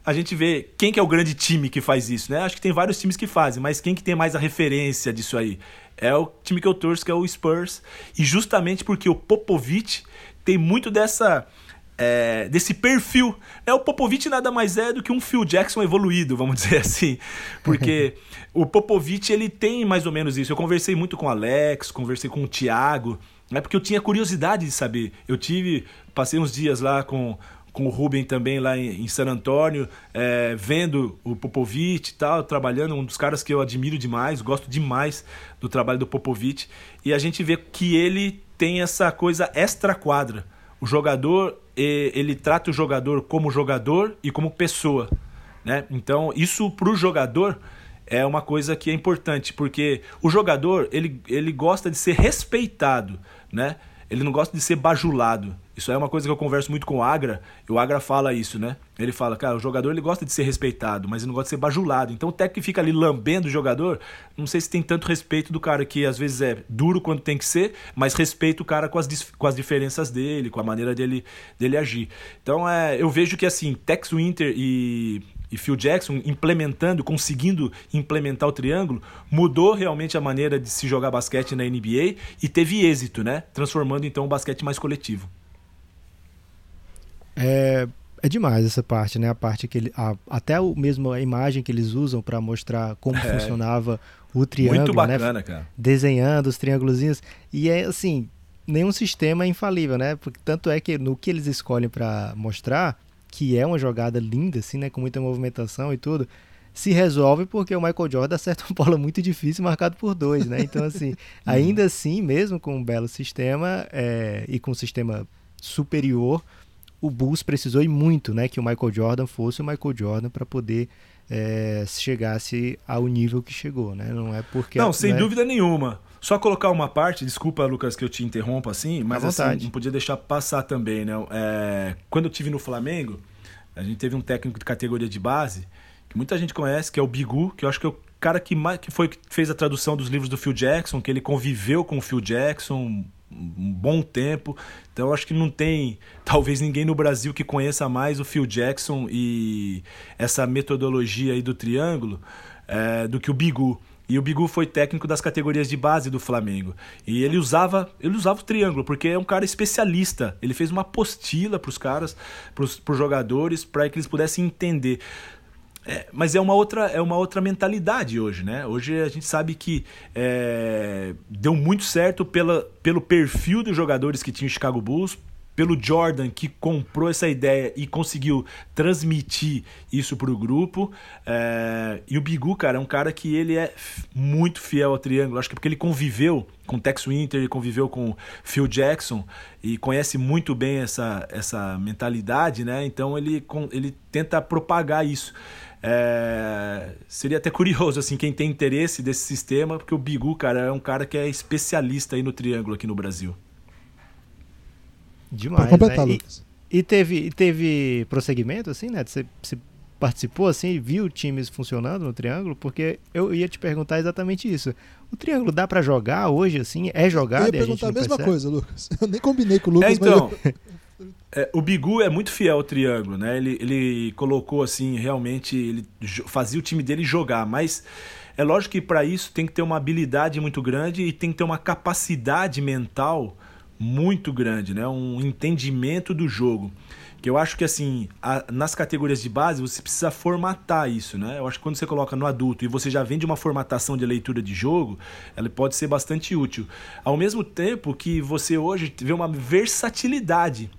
a gente vê quem que é o grande time que faz isso, né? Acho que tem vários times que fazem, mas quem que tem mais a referência disso aí? É o time que eu torço, que é o Spurs. E justamente porque o Popovich tem muito dessa é, desse perfil. É, o Popovich nada mais é do que um Phil Jackson evoluído, vamos *laughs* dizer assim. Porque o Popovich ele tem mais ou menos isso. Eu conversei muito com o Alex, conversei com o Thiago, né, porque eu tinha curiosidade de saber. Eu tive, passei uns dias lá com, com o Ruben também lá em, em San Antônio, é, vendo o Popovich e tal, trabalhando, um dos caras que eu admiro demais, gosto demais do trabalho do Popovich. E a gente vê que ele tem essa coisa extra-quadra. O jogador, ele trata o jogador como jogador e como pessoa, né? Então, isso para o jogador é uma coisa que é importante, porque o jogador, ele, ele gosta de ser respeitado, né? ele não gosta de ser bajulado. Isso é uma coisa que eu converso muito com o Agra, e o Agra fala isso, né? Ele fala, cara, o jogador ele gosta de ser respeitado, mas ele não gosta de ser bajulado. Então o técnico que fica ali lambendo o jogador, não sei se tem tanto respeito do cara que às vezes é duro quando tem que ser, mas respeita o cara com as, com as diferenças dele, com a maneira dele, dele agir. Então é, eu vejo que assim, Tex Winter e e Phil Jackson implementando, conseguindo implementar o triângulo, mudou realmente a maneira de se jogar basquete na NBA e teve êxito, né? Transformando então o basquete mais coletivo. É, é demais essa parte, né? A parte que ele, a, até o mesmo a imagem que eles usam para mostrar como é. funcionava o triângulo, Muito né? bacana, né? cara. Desenhando os triângulozinhos e é assim, nenhum sistema é infalível, né? Porque tanto é que no que eles escolhem para mostrar, que é uma jogada linda, assim, né? Com muita movimentação e tudo, se resolve porque o Michael Jordan acerta uma bola muito difícil marcado por dois, né? Então, assim, *laughs* ainda assim, mesmo com um belo sistema é, e com um sistema superior, o Bulls precisou e muito, né? Que o Michael Jordan fosse o Michael Jordan para poder é, chegasse ao nível que chegou, né? Não é porque... Não, sem né? dúvida nenhuma. Só colocar uma parte, desculpa, Lucas, que eu te interrompo assim, mas assim, não podia deixar passar também, né? É, quando eu tive no Flamengo, a gente teve um técnico de categoria de base que muita gente conhece, que é o Bigu, que eu acho que é o cara que, mais, que foi que fez a tradução dos livros do Phil Jackson, que ele conviveu com o Phil Jackson um bom tempo. Então acho que não tem *laughs* talvez ninguém no Brasil que conheça mais o Phil Jackson e essa metodologia aí do triângulo é, do que o Bigu. E o Bigu foi técnico das categorias de base do Flamengo. E ele usava, ele usava o triângulo, porque é um cara especialista. Ele fez uma apostila para os caras, para os jogadores, para que eles pudessem entender. É, mas é uma outra é uma outra mentalidade hoje, né? Hoje a gente sabe que é, deu muito certo pela, pelo perfil dos jogadores que tinha o Chicago Bulls, pelo Jordan que comprou essa ideia e conseguiu transmitir isso para o grupo. É... E o Bigu, cara, é um cara que ele é muito fiel ao triângulo. Acho que porque ele conviveu com Tex Winter, ele conviveu com Phil Jackson e conhece muito bem essa, essa mentalidade, né? Então ele, ele tenta propagar isso. É... Seria até curioso, assim, quem tem interesse desse sistema, porque o Bigu, cara, é um cara que é especialista aí no triângulo aqui no Brasil. Demais. Completar, né? Lucas. E, e, teve, e teve prosseguimento, assim, né? Você, você participou, assim, viu times funcionando no triângulo? Porque eu ia te perguntar exatamente isso. O triângulo dá para jogar hoje, assim? É jogado? Eu ia perguntar a, a mesma percebe? coisa, Lucas. *laughs* Eu nem combinei com o Lucas, é, então, mas... É, o Bigu é muito fiel ao triângulo, né? Ele, ele colocou assim, realmente, ele fazia o time dele jogar, mas é lógico que para isso tem que ter uma habilidade muito grande e tem que ter uma capacidade mental muito grande, né? Um entendimento do jogo. Que eu acho que assim, a, nas categorias de base você precisa formatar isso, né? Eu acho que quando você coloca no adulto e você já vem de uma formatação de leitura de jogo, ela pode ser bastante útil. Ao mesmo tempo que você hoje vê uma versatilidade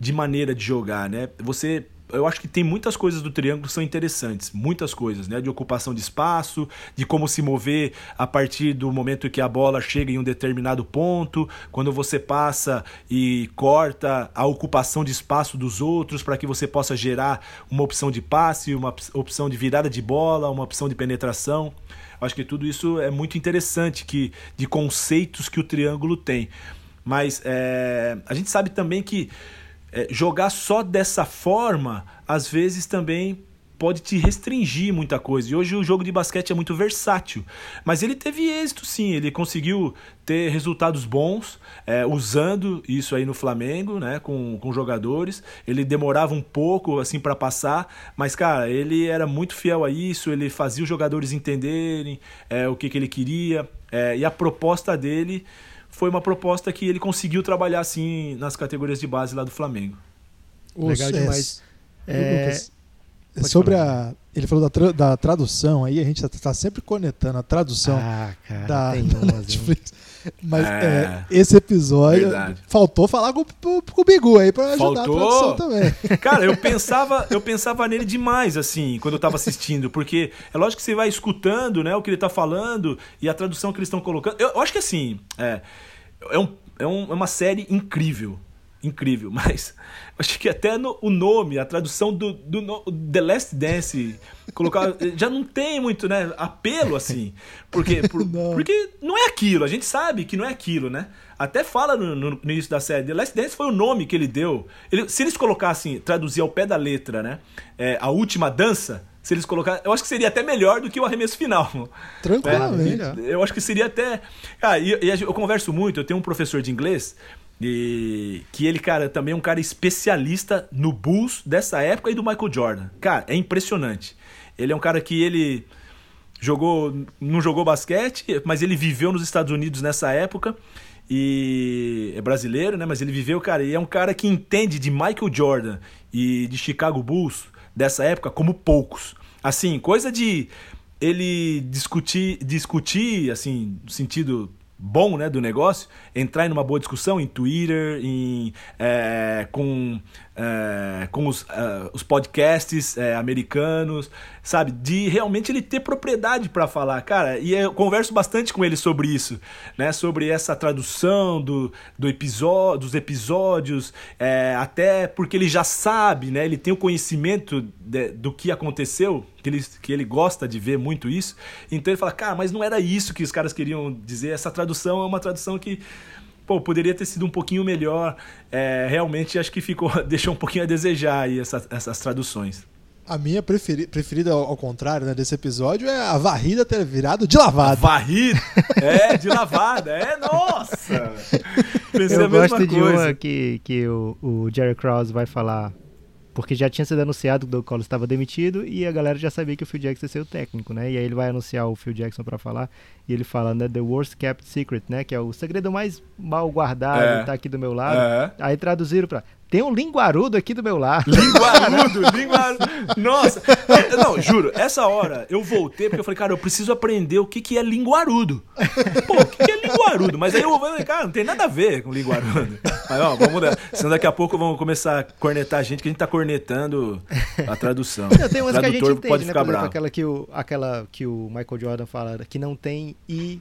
de maneira de jogar, né? Você eu acho que tem muitas coisas do triângulo que são interessantes, muitas coisas, né? De ocupação de espaço, de como se mover a partir do momento que a bola chega em um determinado ponto, quando você passa e corta a ocupação de espaço dos outros para que você possa gerar uma opção de passe, uma opção de virada de bola, uma opção de penetração. Eu acho que tudo isso é muito interessante que de conceitos que o triângulo tem. Mas é, a gente sabe também que é, jogar só dessa forma, às vezes também pode te restringir muita coisa. E hoje o jogo de basquete é muito versátil. Mas ele teve êxito sim, ele conseguiu ter resultados bons é, usando isso aí no Flamengo, né, com, com jogadores. Ele demorava um pouco assim para passar, mas cara, ele era muito fiel a isso, ele fazia os jogadores entenderem é, o que, que ele queria. É, e a proposta dele foi uma proposta que ele conseguiu trabalhar assim nas categorias de base lá do Flamengo. Legal demais. É... Lucas, sobre falar. a. Ele falou da, tra da tradução aí, a gente está tá sempre conectando a tradução ah, cara, da, da Netflix. Mas é, é, esse episódio verdade. faltou falar com, com, com o Bigu aí para ajudar faltou. a tradução também. *laughs* Cara, eu pensava, eu pensava nele demais, assim, quando eu estava assistindo, porque é lógico que você vai escutando né, o que ele está falando e a tradução que eles estão colocando. Eu, eu, acho que assim, é, é, um, é, um, é uma série incrível. incrível, *laughs* mas acho que até no, o nome, a tradução do, do no, The Last Dance, colocar *laughs* já não tem muito, né, apelo assim, porque *laughs* por, não. porque não é aquilo, a gente sabe que não é aquilo, né? Até fala no, no, no, início da série, The Last Dance foi o nome que ele deu. Ele, se eles colocassem, traduzir ao pé da letra, né, é, a última dança, se eles colocarem. Eu acho que seria até melhor do que o arremesso final. Tranquilamente. É, eu acho que seria até. Ah, e, e, eu converso muito, eu tenho um professor de inglês. E que ele, cara, também é um cara especialista no Bulls dessa época e do Michael Jordan. Cara, é impressionante. Ele é um cara que ele jogou, não jogou basquete, mas ele viveu nos Estados Unidos nessa época e é brasileiro, né? Mas ele viveu, cara, e é um cara que entende de Michael Jordan e de Chicago Bulls dessa época como poucos. Assim, coisa de ele discutir, discutir assim, no sentido bom né, do negócio, entrar em uma boa discussão em Twitter, em, é, com, é, com os, uh, os podcasts é, americanos, sabe? De realmente ele ter propriedade para falar. Cara, e eu converso bastante com ele sobre isso, né? Sobre essa tradução do, do episódio, dos episódios, é, até porque ele já sabe, né? Ele tem o conhecimento de, do que aconteceu, que ele, que ele gosta de ver muito isso. Então ele fala, cara, mas não era isso que os caras queriam dizer. Essa tradução é uma tradução que pô, poderia ter sido um pouquinho melhor. É, realmente acho que ficou *laughs* deixou um pouquinho a desejar aí essa, essas traduções. A minha preferi preferida, ao, contrário, né, desse episódio é a varrida ter virado de lavada. A varrida? É, de lavada. É, nossa! *laughs* Pensei Eu gosto de uma que, que o, o Jerry Krause vai falar porque já tinha sido anunciado que o Doug Collins estava demitido e a galera já sabia que o Phil Jackson ia ser o técnico, né? E aí ele vai anunciar o Phil Jackson para falar e ele fala, né, The Worst Kept Secret, né? Que é o segredo mais mal guardado, é. tá aqui do meu lado. É. Aí traduziram para tem um linguarudo aqui do meu lado. *laughs* Linguarudo, linguarudo. Nossa. Não, juro, essa hora eu voltei porque eu falei, cara, eu preciso aprender o que, que é linguarudo. *laughs* Pô, é linguarudo? Mas aí eu falei, cara, não tem nada a ver com linguarudo. Mas ó, vamos mudar. Senão daqui a pouco vão começar a cornetar a gente, que a gente tá cornetando a tradução. Não, tem umas que a gente entende, pode né? Ficar Por exemplo, aquela que, o, aquela que o Michael Jordan fala, que não tem I,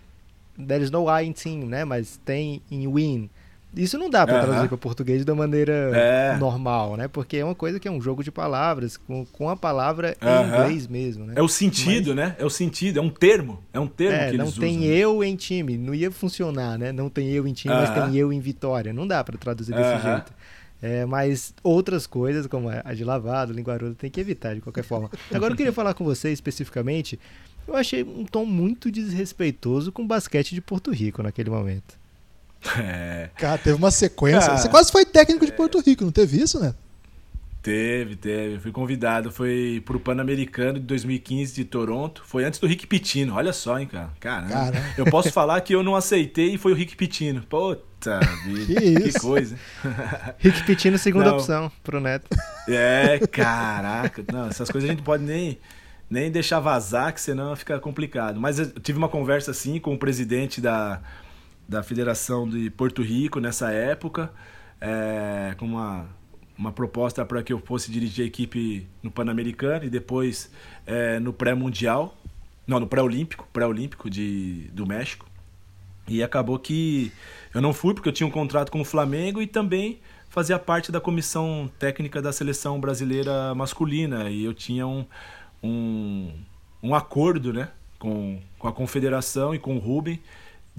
there is no I in team, né? Mas tem in win. Isso não dá para traduzir para português da maneira é. normal, né? Porque é uma coisa que é um jogo de palavras, com, com a palavra em inglês mesmo, né? É o sentido, Mas... né? É o sentido, é um termo. É um termo é, que eles não tem eu em time, não ia funcionar, né? Não tem eu em time, mas tem eu em vitória. Não dá para traduzir desse jeito. É, mas outras coisas, como a de lavado, linguarudo, tem que evitar de qualquer forma. *laughs* Agora eu queria falar com você especificamente. Eu achei um tom muito desrespeitoso com o basquete de Porto Rico naquele momento. É. Cara, teve uma sequência. Cara, Você quase foi técnico de Porto Rico, não teve isso, né? Teve, teve. Fui convidado. Foi pro Pan-Americano de 2015 de Toronto. Foi antes do Rick Pitino. Olha só, hein, cara. Caramba. Caramba. Eu posso falar que eu não aceitei e foi o Rick Pitino. Puta vida. Que, que coisa. *laughs* Rick Pitino, segunda não. opção pro Neto. É, caraca. Não, essas coisas a gente pode nem, nem deixar vazar, que senão fica complicado. Mas eu tive uma conversa assim com o presidente da da Federação de Porto Rico nessa época, é, com uma, uma proposta para que eu fosse dirigir a equipe no Pan-Americano e depois é, no pré-mundial, não, no pré-olímpico, pré-olímpico de, do México. E acabou que eu não fui porque eu tinha um contrato com o Flamengo e também fazia parte da comissão técnica da seleção brasileira masculina e eu tinha um, um, um acordo né, com, com a confederação e com o Rubem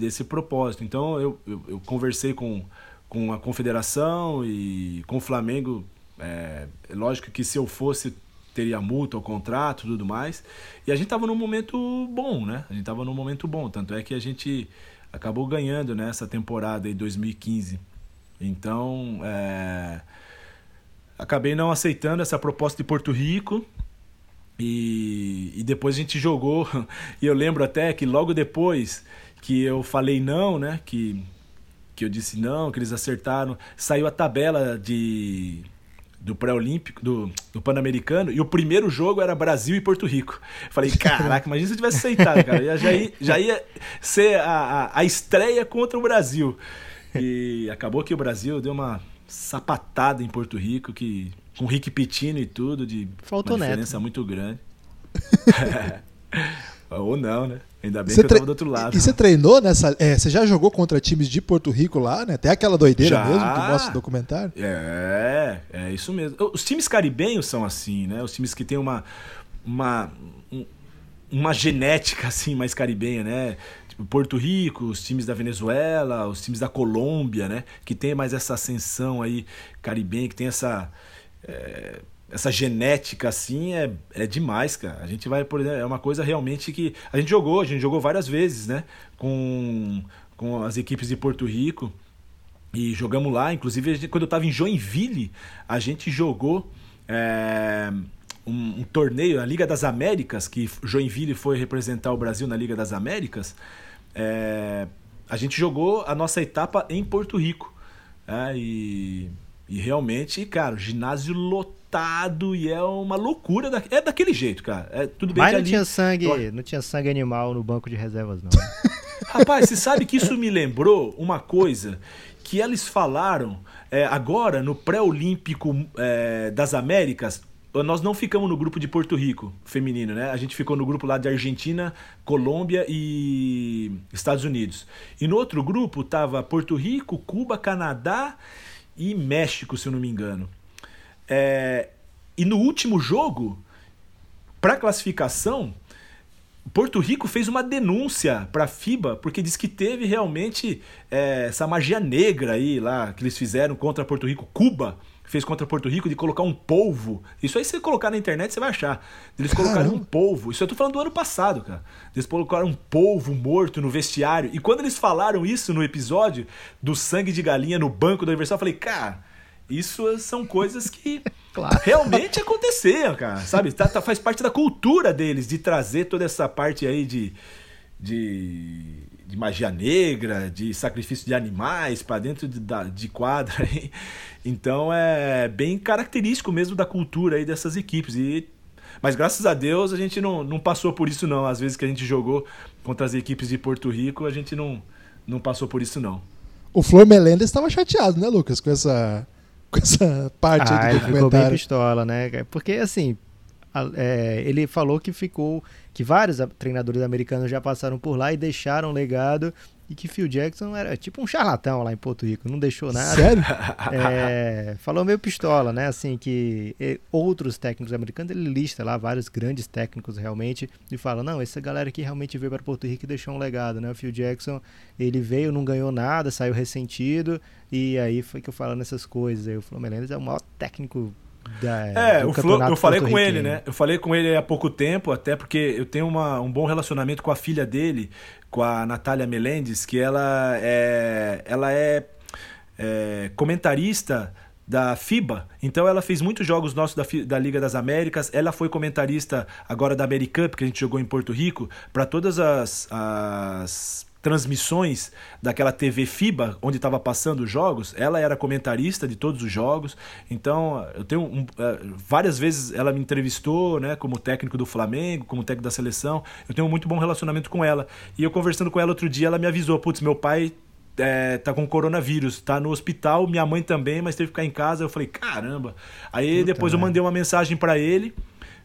desse propósito. Então eu, eu, eu, conversei com, com a confederação e com o Flamengo. É, lógico que se eu fosse teria multa ou contrato tudo mais. E a gente estava num momento bom, né? A gente estava num momento bom. Tanto é que a gente acabou ganhando nessa né, temporada em 2015. Então, é... acabei não aceitando essa proposta de Porto Rico. E, e depois a gente jogou. *laughs* E eu lembro até que logo depois que eu falei não, né? Que, que eu disse não, que eles acertaram. Saiu a tabela de do pré-olímpico, do, do Pan-Americano, e o primeiro jogo era Brasil e Porto Rico. falei, *laughs* caraca, imagina se eu tivesse aceitado, cara. Já ia, já ia ser a, a, a estreia contra o Brasil. E acabou que o Brasil deu uma sapatada em Porto Rico, que com Rick Pitino e tudo, de Faltou uma diferença neto. muito grande. *laughs* Ou não, né? Ainda bem você que eu tava do outro lado. E você treinou nessa. É, você já jogou contra times de Porto Rico lá, né? Tem aquela doideira já. mesmo que mostra no documentário? É, é isso mesmo. Os times caribenhos são assim, né? Os times que têm uma. uma uma genética assim mais caribenha, né? Tipo Porto Rico, os times da Venezuela, os times da Colômbia, né? Que tem mais essa ascensão aí caribenha, que tem essa é, essa genética assim é, é demais, cara. A gente vai, por exemplo, é uma coisa realmente que a gente jogou, a gente jogou várias vezes, né? Com, com as equipes de Porto Rico e jogamos lá. Inclusive, gente, quando eu estava em Joinville, a gente jogou é, um, um, torneio, a Liga das Américas, que Joinville foi representar o Brasil na Liga das Américas. É, a gente jogou a nossa etapa em Porto Rico. É, e, e realmente, cara, ginásio lotado lotado e é uma loucura. Da... É daquele jeito, cara. É, tudo bem Mas não ali... tinha sangue, não tinha sangue animal no banco de reservas, não. *laughs* Rapaz, você sabe que isso me lembrou uma coisa que eles falaram é, agora no pré-olímpico é, das Américas. Nós não ficamos no grupo de Porto Rico feminino, né? A gente ficou no grupo lá de Argentina, Colômbia e Estados Unidos. E no outro grupo tava Porto Rico, Cuba, Canadá e México, se eu não me engano. É, e no último jogo, para classificação, Porto Rico fez uma denúncia para a FIBA porque diz que teve realmente é, essa magia negra aí lá que eles fizeram contra Porto Rico, Cuba fez contra Porto Rico de colocar um polvo. Isso aí se você colocar na internet você vai achar. Eles colocaram um polvo. Isso eu tô falando do ano passado, cara. Eles colocaram um polvo morto no vestiário. E quando eles falaram isso no episódio do sangue de galinha no banco do aniversário, eu falei, cara, isso são coisas que *laughs* claro. realmente aconteceram, cara. Sabe? Tá, tá, faz parte da cultura deles de trazer toda essa parte aí de, de, de magia negra, de sacrifício de animais para dentro de, de quadra. Aí. Então é bem característico mesmo da cultura aí dessas equipes. E mas graças a Deus a gente não, não passou por isso, não. Às vezes que a gente jogou contra as equipes de Porto Rico, a gente não, não passou por isso, não. O Flor Melendez estava chateado, né, Lucas, com essa, com essa parte ah, aí do documentário. Ficou bem pistola, né? Porque assim, é, ele falou que ficou que vários treinadores americanos já passaram por lá e deixaram legado e que Phil Jackson era tipo um charlatão lá em Porto Rico, não deixou nada. Sério? *laughs* É, falou meio pistola, né? Assim, que outros técnicos americanos, ele lista lá vários grandes técnicos realmente e fala: não, essa galera aqui realmente veio para Porto Rico e deixou um legado, né? O Phil Jackson, ele veio, não ganhou nada, saiu ressentido e aí foi que eu falando essas coisas. Aí o Fluminense é o maior técnico da, é, o Flo, eu falei com ele, né? Eu falei com ele há pouco tempo, até porque eu tenho uma, um bom relacionamento com a filha dele, com a Natália Melendes, que ela é, ela é, é comentarista da FIBA, então ela fez muitos jogos nossos da, da Liga das Américas. Ela foi comentarista agora da American que a gente jogou em Porto Rico, para todas as, as transmissões daquela TV FIBA, onde estava passando os jogos, ela era comentarista de todos os jogos. Então, eu tenho um, uh, várias vezes ela me entrevistou, né, como técnico do Flamengo, como técnico da seleção. Eu tenho um muito bom relacionamento com ela. E eu conversando com ela outro dia, ela me avisou: "Putz, meu pai é, tá com coronavírus, tá no hospital, minha mãe também, mas teve que ficar em casa". Eu falei: "Caramba". Aí Puta depois eu mandei uma mensagem para ele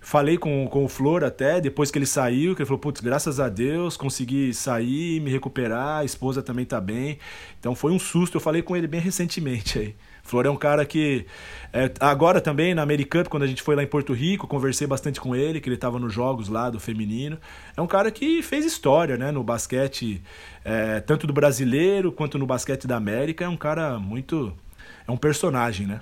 Falei com, com o Flor até, depois que ele saiu, que ele falou, putz, graças a Deus, consegui sair, me recuperar, a esposa também tá bem. Então foi um susto, eu falei com ele bem recentemente aí. Flor é um cara que. É, agora também, na Americup, quando a gente foi lá em Porto Rico, conversei bastante com ele, que ele estava nos jogos lá do feminino. É um cara que fez história, né? No basquete, é, tanto do brasileiro quanto no basquete da América. É um cara muito. É um personagem, né?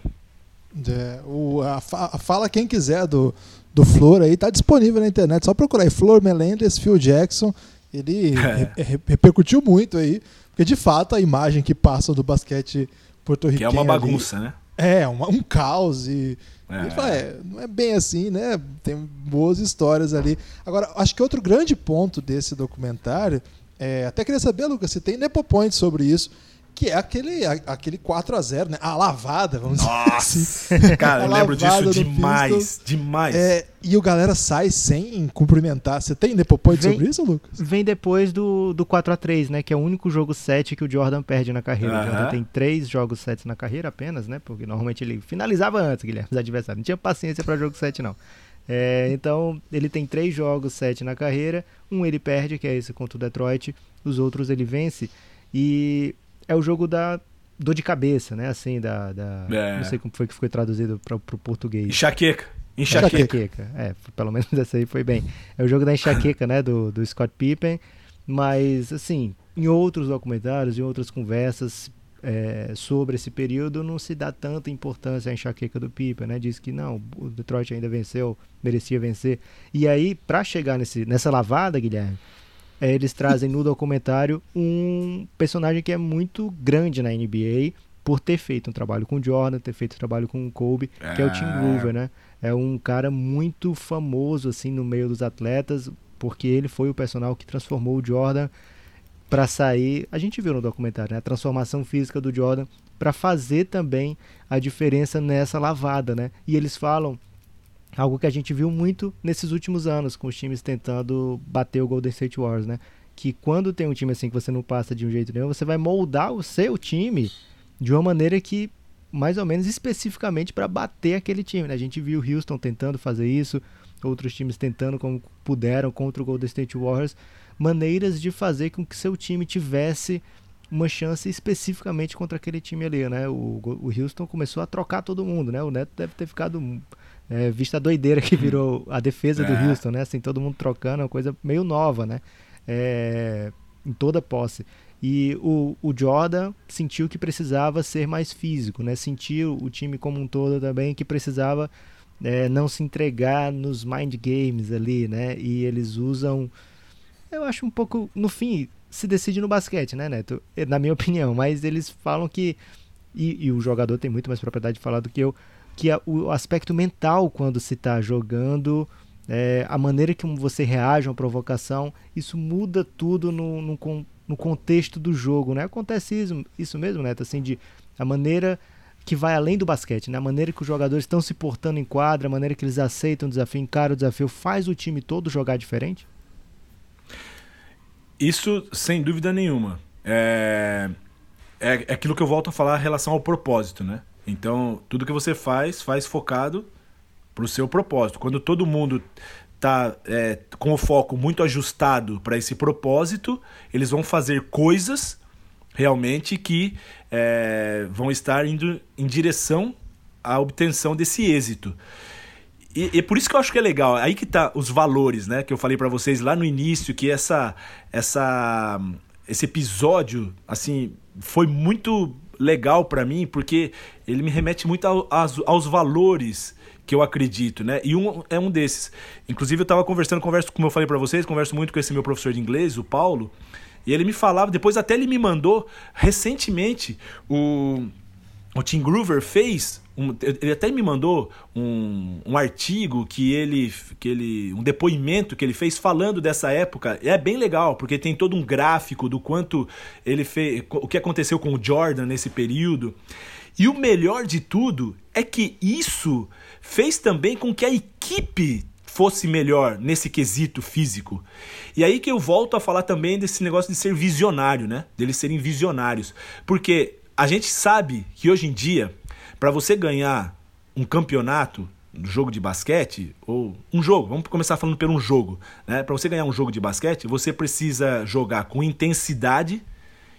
É, o, a, a, fala quem quiser do, do Flor aí, tá disponível na internet. Só procurar aí, Flor Melendez, Phil Jackson. Ele *laughs* é. re, repercutiu muito aí, porque de fato a imagem que passa do basquete porto-riquenho. Que é uma bagunça, ali, né? É, uma, um caos e. É. Fala, é, não é bem assim, né? Tem boas histórias ali. Agora, acho que outro grande ponto desse documentário, é, até queria saber, Lucas, se tem Nepopoint sobre isso que é aquele, aquele 4 a 0 né? A lavada, vamos Nossa. dizer assim. *laughs* Cara, eu lembro disso demais, demais. É, e o galera sai sem cumprimentar. Você tem depois sobre isso, Lucas? Vem depois do, do 4 a 3 né? Que é o único jogo 7 que o Jordan perde na carreira. O Jordan tem três jogos 7 na carreira apenas, né? Porque normalmente ele finalizava antes, Guilherme, os adversários. Não tinha paciência para jogo 7, não. É, então, ele tem três jogos, sete na carreira. Um ele perde, que é esse contra o Detroit. Os outros ele vence. E é o jogo da dor de cabeça, né? Assim, da. da é. Não sei como foi que foi traduzido para o português. Enxaqueca. Enxaqueca. enxaqueca. É, pelo menos *laughs* essa aí foi bem. É o jogo da enxaqueca, né? Do, do Scott Pippen. Mas, assim, em outros documentários, em outras conversas é, sobre esse período, não se dá tanta importância à enxaqueca do Pippen, né? Diz que não, o Detroit ainda venceu, merecia vencer. E aí, para chegar nesse, nessa lavada, Guilherme, eles trazem no documentário um personagem que é muito grande na NBA por ter feito um trabalho com o Jordan, ter feito um trabalho com o Kobe, que é o Tim Groover, né? É um cara muito famoso assim no meio dos atletas, porque ele foi o personal que transformou o Jordan para sair. A gente viu no documentário, né? A transformação física do Jordan para fazer também a diferença nessa lavada, né? E eles falam algo que a gente viu muito nesses últimos anos com os times tentando bater o Golden State Warriors, né? Que quando tem um time assim que você não passa de um jeito nenhum, você vai moldar o seu time de uma maneira que mais ou menos especificamente para bater aquele time, né? A gente viu o Houston tentando fazer isso, outros times tentando como puderam contra o Golden State Warriors, maneiras de fazer com que seu time tivesse uma chance especificamente contra aquele time ali, né? O, o Houston começou a trocar todo mundo, né? O Neto deve ter ficado é, vista a doideira que virou a defesa é. do Houston, né? Assim, todo mundo trocando, é uma coisa meio nova, né? É, em toda posse. E o, o Jordan sentiu que precisava ser mais físico, né? Sentiu o time como um todo também que precisava é, não se entregar nos mind games ali, né? E eles usam, eu acho um pouco, no fim, se decide no basquete, né, Neto? Na minha *laughs* opinião, mas eles falam que e, e o jogador tem muito mais propriedade de falar do que eu, que a, o aspecto mental quando se está jogando, é, a maneira que você reage a uma provocação, isso muda tudo no, no, no contexto do jogo, né? Acontece isso, isso mesmo, Neto, assim, de a maneira que vai além do basquete, né? A maneira que os jogadores estão se portando em quadra, a maneira que eles aceitam o desafio, encaram o desafio, faz o time todo jogar diferente? Isso, sem dúvida nenhuma. É, é, é aquilo que eu volto a falar em relação ao propósito, né? Então, tudo que você faz, faz focado para o seu propósito. Quando todo mundo tá é, com o foco muito ajustado para esse propósito, eles vão fazer coisas realmente que é, vão estar indo em direção à obtenção desse êxito. E, e, por isso que eu acho que é legal. Aí que tá os valores, né? Que eu falei para vocês lá no início, que essa, essa, esse episódio, assim, foi muito legal para mim, porque ele me remete muito ao, aos, aos valores que eu acredito, né? E um é um desses. Inclusive eu estava conversando, converso, como eu falei para vocês, converso muito com esse meu professor de inglês, o Paulo, e ele me falava, depois até ele me mandou recentemente o o Tim Groover fez um, ele até me mandou um, um artigo que ele, que ele. um depoimento que ele fez falando dessa época. É bem legal, porque tem todo um gráfico do quanto ele fez. o que aconteceu com o Jordan nesse período. E o melhor de tudo é que isso fez também com que a equipe fosse melhor nesse quesito físico. E aí que eu volto a falar também desse negócio de ser visionário, né? Deles serem visionários. Porque a gente sabe que hoje em dia, para você ganhar um campeonato no jogo de basquete, ou um jogo, vamos começar falando por um jogo, né? Para você ganhar um jogo de basquete, você precisa jogar com intensidade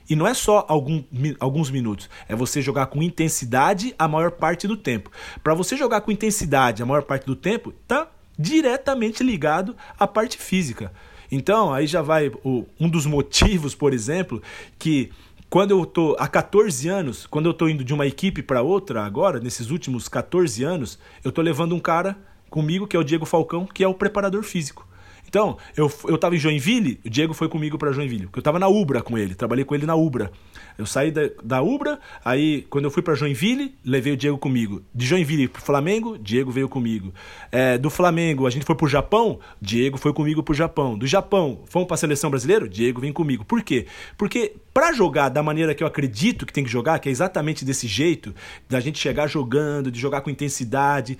e não é só algum, alguns minutos, é você jogar com intensidade a maior parte do tempo. Para você jogar com intensidade a maior parte do tempo, tá diretamente ligado à parte física. Então, aí já vai o, um dos motivos, por exemplo, que quando eu tô há 14 anos, quando eu tô indo de uma equipe para outra agora, nesses últimos 14 anos, eu tô levando um cara comigo que é o Diego Falcão, que é o preparador físico. Então, eu, eu tava em Joinville, o Diego foi comigo para Joinville, porque eu tava na Ubra com ele, trabalhei com ele na Ubra. Eu saí da, da Ubra, aí quando eu fui para Joinville, levei o Diego comigo. De Joinville pro Flamengo, Diego veio comigo. É, do Flamengo, a gente foi pro Japão, Diego foi comigo pro Japão. Do Japão, fomos pra seleção brasileira, Diego vem comigo. Por quê? Porque para jogar da maneira que eu acredito que tem que jogar, que é exatamente desse jeito, da gente chegar jogando, de jogar com intensidade,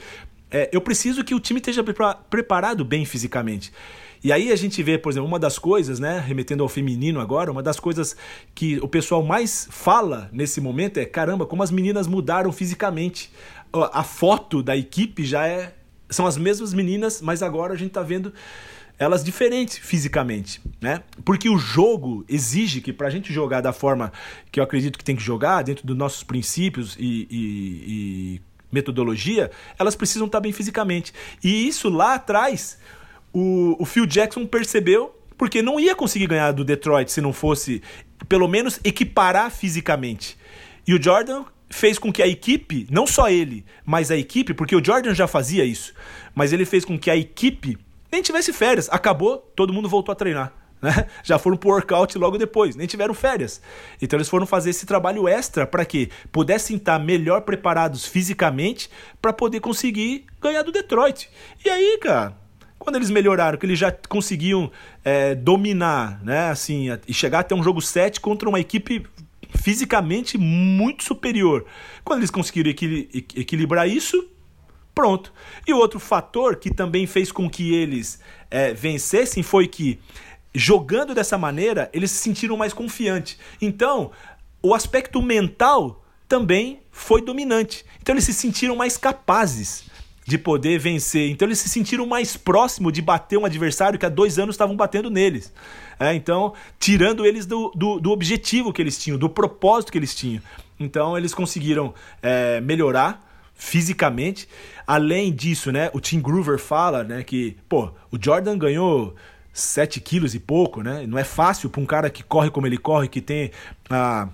é, eu preciso que o time esteja preparado bem fisicamente. E aí a gente vê, por exemplo, uma das coisas, né, remetendo ao feminino agora, uma das coisas que o pessoal mais fala nesse momento é: caramba, como as meninas mudaram fisicamente. A foto da equipe já é são as mesmas meninas, mas agora a gente tá vendo elas diferentes fisicamente, né? Porque o jogo exige que pra gente jogar da forma que eu acredito que tem que jogar, dentro dos nossos princípios e, e, e metodologia, elas precisam estar tá bem fisicamente. E isso lá atrás, o, o Phil Jackson percebeu porque não ia conseguir ganhar do Detroit se não fosse, pelo menos, equiparar fisicamente. E o Jordan fez com que a equipe, não só ele, mas a equipe, porque o Jordan já fazia isso, mas ele fez com que a equipe nem tivesse férias. Acabou, todo mundo voltou a treinar. Né? *laughs* Já foram pro workout logo depois, nem tiveram férias. Então eles foram fazer esse trabalho extra para que pudessem estar melhor preparados fisicamente para poder conseguir ganhar do Detroit. E aí, cara, quando eles melhoraram, que eles já conseguiam é, dominar, né, assim, e chegar até um jogo 7 contra uma equipe fisicamente muito superior. Quando eles conseguiram equil equilibrar isso, pronto. E outro fator que também fez com que eles é, vencessem foi que, jogando dessa maneira, eles se sentiram mais confiantes. Então, o aspecto mental também foi dominante. Então, eles se sentiram mais capazes de poder vencer. Então eles se sentiram mais próximo de bater um adversário que há dois anos estavam batendo neles. É, então, tirando eles do, do, do, objetivo que eles tinham, do propósito que eles tinham. Então eles conseguiram é, melhorar fisicamente. Além disso, né, o Tim Groover fala né, que pô, o Jordan ganhou 7 quilos e pouco, né? Não é fácil para um cara que corre como ele corre, que tem a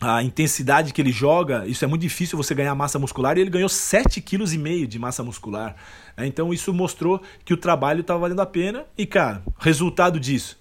a intensidade que ele joga, isso é muito difícil você ganhar massa muscular, e ele ganhou 7,5 kg de massa muscular. Né? Então isso mostrou que o trabalho estava valendo a pena. E, cara, resultado disso,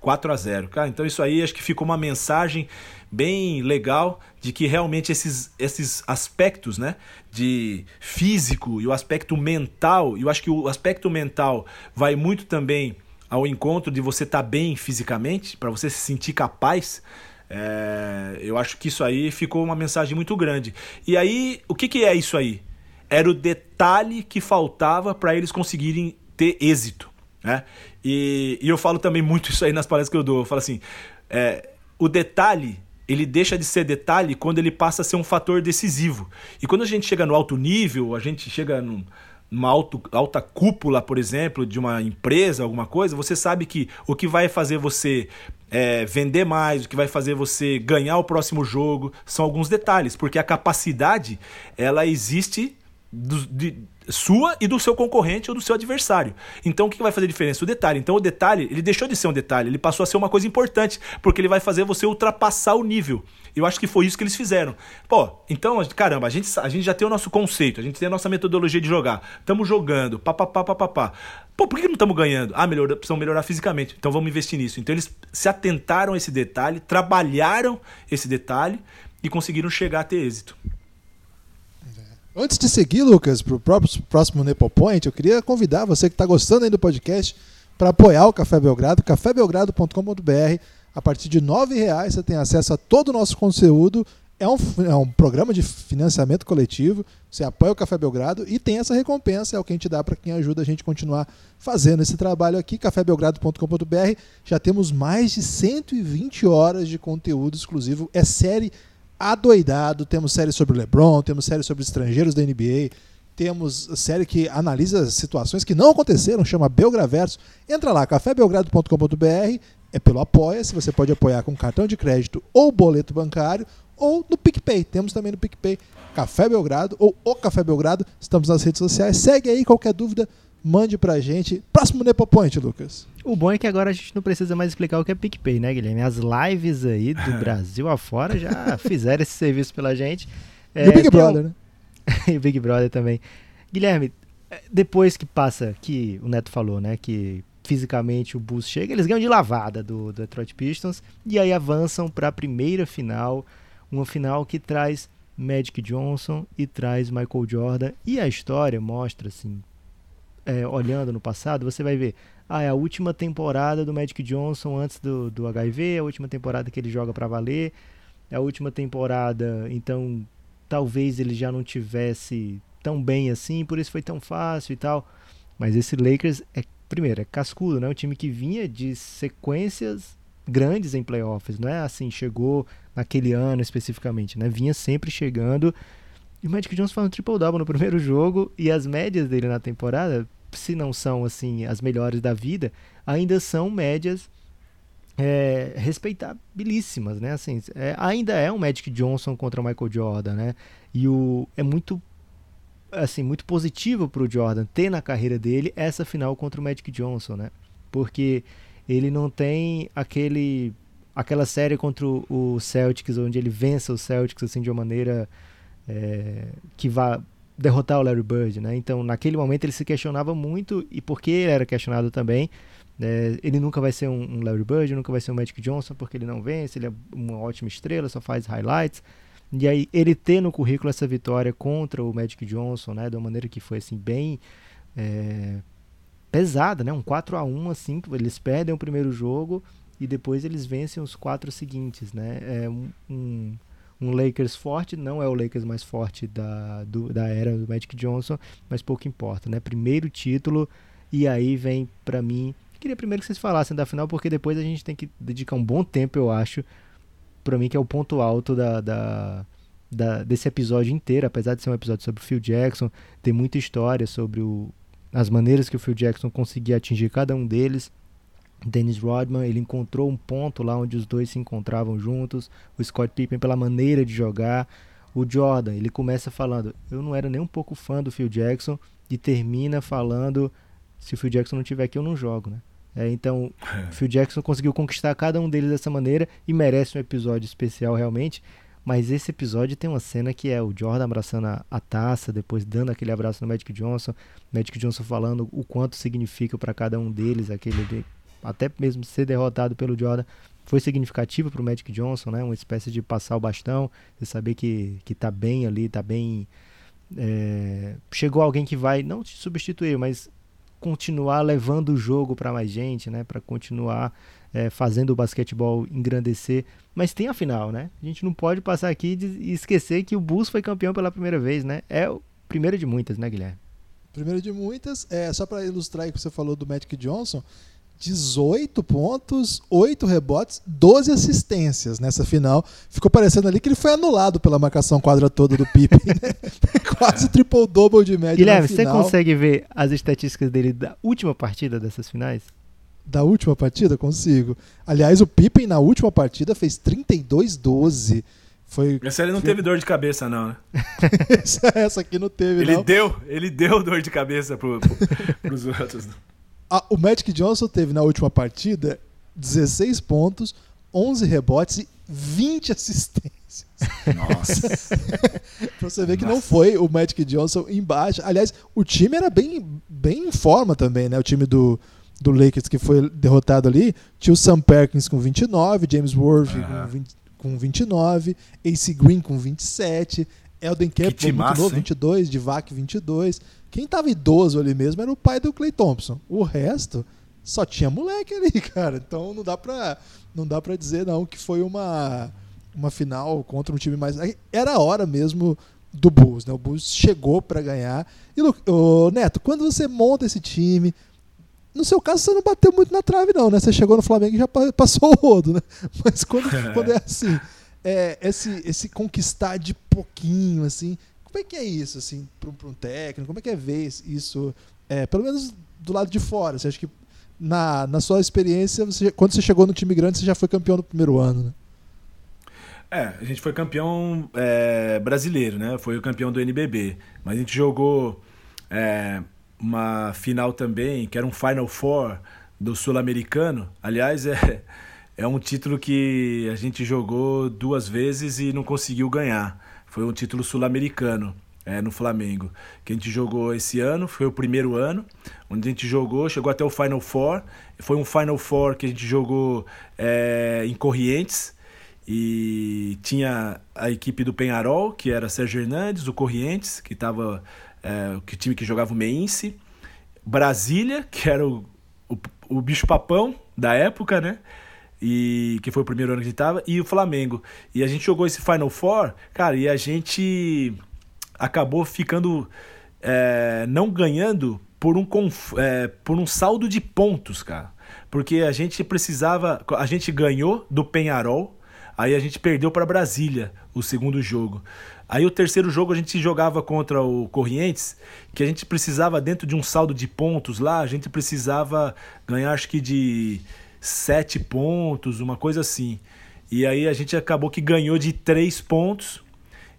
4 a 0 Cara, então isso aí acho que ficou uma mensagem bem legal de que realmente esses, esses aspectos né, de físico e o aspecto mental, eu acho que o aspecto mental vai muito também ao encontro de você estar tá bem fisicamente, para você se sentir capaz é, eu acho que isso aí ficou uma mensagem muito grande. E aí, o que, que é isso aí? Era o detalhe que faltava para eles conseguirem ter êxito. Né? E, e, eu falo também muito isso aí nas palestras que eu dou. Eu falo assim: é, o detalhe ele deixa de ser detalhe quando ele passa a ser um fator decisivo. E quando a gente chega no alto nível, a gente chega num, numa alto, alta cúpula, por exemplo, de uma empresa, alguma coisa, você sabe que o que vai fazer você é, vender mais, o que vai fazer você ganhar o próximo jogo, são alguns detalhes, porque a capacidade ela existe de, sua e do seu concorrente ou do seu adversário. Então o que vai fazer diferença? O detalhe. Então o detalhe, ele deixou de ser um detalhe, ele passou a ser uma coisa importante, porque ele vai fazer você ultrapassar o nível. Eu acho que foi isso que eles fizeram. Pô, então, caramba, a gente, a gente já tem o nosso conceito, a gente tem a nossa metodologia de jogar. Estamos jogando, papapá, papapá. Pô, por que não estamos ganhando? Ah, melhor, precisamos melhorar fisicamente. Então vamos investir nisso. Então eles se atentaram a esse detalhe, trabalharam esse detalhe e conseguiram chegar a ter êxito. Antes de seguir, Lucas, para o próximo Nepo Point, eu queria convidar você que está gostando aí do podcast para apoiar o Café Belgrado, cafébelgrado.com.br. A partir de R$ reais você tem acesso a todo o nosso conteúdo. É um, é um programa de financiamento coletivo. Você apoia o Café Belgrado e tem essa recompensa, é o que a gente dá para quem ajuda a gente continuar fazendo esse trabalho aqui, cafébelgrado.com.br. Já temos mais de 120 horas de conteúdo exclusivo. É série adoidado. Temos série sobre LeBron, temos série sobre estrangeiros da NBA, temos série que analisa situações que não aconteceram, chama Belgraverso. Entra lá, cafébelgrado.com.br, é pelo Apoia-se, você pode apoiar com cartão de crédito ou boleto bancário, ou no PicPay. Temos também no PicPay Café Belgrado ou o Café Belgrado. Estamos nas redes sociais. Segue aí, qualquer dúvida, mande pra gente. Próximo Nepopoint, Lucas. O bom é que agora a gente não precisa mais explicar o que é PicPay, né, Guilherme? As lives aí do *laughs* Brasil afora já fizeram esse serviço pela gente. É, e o Big Brother, um... né? *laughs* e o Big Brother também. Guilherme, é, depois que passa, que o Neto falou, né, que fisicamente o Bulls chega, eles ganham de lavada do, do Detroit Pistons e aí avançam para a primeira final, uma final que traz Magic Johnson e traz Michael Jordan e a história mostra assim é, olhando no passado, você vai ver, ah, é a última temporada do Magic Johnson antes do, do HIV, é a última temporada que ele joga para valer, é a última temporada, então talvez ele já não tivesse tão bem assim, por isso foi tão fácil e tal. Mas esse Lakers é, primeiro, é cascudo, né? Um time que vinha de sequências grandes em playoffs, não é assim, chegou naquele ano especificamente, né? Vinha sempre chegando E o Magic Johnson faz um triple-double no primeiro jogo e as médias dele na temporada, se não são assim as melhores da vida, ainda são médias é, respeitabilíssimas, né? Assim, é, ainda é um Magic Johnson contra o Michael Jordan, né? E o, é muito assim muito positivo para o Jordan ter na carreira dele essa final contra o Magic Johnson, né? Porque ele não tem aquele aquela série contra o Celtics onde ele vence o Celtics assim de uma maneira é, que vá derrotar o Larry Bird, né? Então naquele momento ele se questionava muito e porque ele era questionado também é, ele nunca vai ser um, um, Larry Bird, nunca vai ser um Magic Johnson porque ele não vence, ele é uma ótima estrela, só faz highlights. E aí ele ter no currículo essa vitória contra o Magic Johnson, né, de uma maneira que foi assim bem é, pesada, né, um 4 a 1 assim, eles perdem o primeiro jogo e depois eles vencem os quatro seguintes, né? É um, um, um Lakers forte, não é o Lakers mais forte da, do, da era do Magic Johnson, mas pouco importa, né? Primeiro título e aí vem para mim Queria primeiro que vocês falassem da final, porque depois a gente tem que dedicar um bom tempo, eu acho, para mim, que é o ponto alto da, da, da, desse episódio inteiro. Apesar de ser um episódio sobre o Phil Jackson, tem muita história sobre o, as maneiras que o Phil Jackson conseguia atingir cada um deles. Dennis Rodman, ele encontrou um ponto lá onde os dois se encontravam juntos. O Scott Pippen pela maneira de jogar. O Jordan, ele começa falando, eu não era nem um pouco fã do Phil Jackson e termina falando se o Phil Jackson não tiver aqui, eu não jogo, né? É, então, o *laughs* Phil Jackson conseguiu conquistar cada um deles dessa maneira e merece um episódio especial realmente. Mas esse episódio tem uma cena que é o Jordan abraçando a, a taça, depois dando aquele abraço no Magic Johnson, Magic Johnson falando o quanto significa para cada um deles aquele até mesmo ser derrotado pelo Jordan foi significativo para o Magic Johnson, né? Uma espécie de passar o bastão, de saber que que tá bem ali, tá bem é, chegou alguém que vai não te substituir, mas continuar levando o jogo para mais gente, né? Para continuar é, fazendo o basquetebol engrandecer. Mas tem a final, né? A gente não pode passar aqui e esquecer que o Bulls foi campeão pela primeira vez, né? É o primeiro de muitas, né, Guilherme? Primeiro de muitas. É, só para ilustrar o que você falou do Magic Johnson, 18 pontos, 8 rebotes, 12 assistências nessa final. Ficou parecendo ali que ele foi anulado pela marcação quadra toda do Pippen. Né? *laughs* Quase triple-double de média Guilherme, você consegue ver as estatísticas dele da última partida dessas finais? Da última partida? Consigo. Aliás, o Pippen na última partida fez 32-12. Foi, essa ele não foi... teve dor de cabeça, não, né? *laughs* essa aqui não teve, ele não. Deu, ele deu dor de cabeça pro, pro, pros outros. A, o Magic Johnson teve na última partida 16 pontos, 11 rebotes e 20 *laughs* assistências. Nossa. *laughs* pra você ver que não foi o Magic Johnson embaixo. Aliás, o time era bem, bem em forma também, né? O time do, do Lakers que foi derrotado ali. Tinha o Sam Perkins com 29, James Worth uhum. com, 20, com 29, AC Green com 27, Elden Campbell muito novo, 22, Divac 22. Quem tava idoso ali mesmo era o pai do Clay Thompson. O resto só tinha moleque ali, *laughs* cara. Então não dá pra, não dá pra dizer não que foi uma, uma final contra um time mais. Era a hora mesmo do Bulls, né? O Bulls chegou para ganhar. E o Neto, quando você monta esse time, no seu caso você não bateu muito na trave não, né? Você chegou no Flamengo e já passou o rodo, né? *laughs* Mas quando, quando é *laughs* assim, é, esse, esse conquistar de pouquinho, assim, como é que é isso, assim, para um técnico? Como é que é ver isso, é, pelo menos do lado de fora? Você acha que na, na sua experiência, você, quando você chegou no time grande, você já foi campeão no primeiro ano, né? É, a gente foi campeão é, brasileiro, né? Foi o campeão do NBB. Mas a gente jogou é, uma final também, que era um Final Four do Sul-Americano. Aliás, é, é um título que a gente jogou duas vezes e não conseguiu ganhar. Foi um título sul-americano é, no Flamengo, que a gente jogou esse ano, foi o primeiro ano, onde a gente jogou, chegou até o Final Four. Foi um Final Four que a gente jogou é, em Corrientes, e tinha a equipe do Penharol, que era Sérgio Hernandes, o Corrientes, que estava é, o time que jogava o Meinse, Brasília, que era o, o, o bicho papão da época, né? E que foi o primeiro ano que a gente tava, e o Flamengo. E a gente jogou esse Final Four, cara, e a gente acabou ficando é, não ganhando por um, é, por um saldo de pontos, cara. Porque a gente precisava. A gente ganhou do Penharol. Aí a gente perdeu para Brasília o segundo jogo. Aí o terceiro jogo a gente jogava contra o Corrientes, que a gente precisava, dentro de um saldo de pontos lá, a gente precisava ganhar acho que de sete pontos, uma coisa assim. E aí a gente acabou que ganhou de três pontos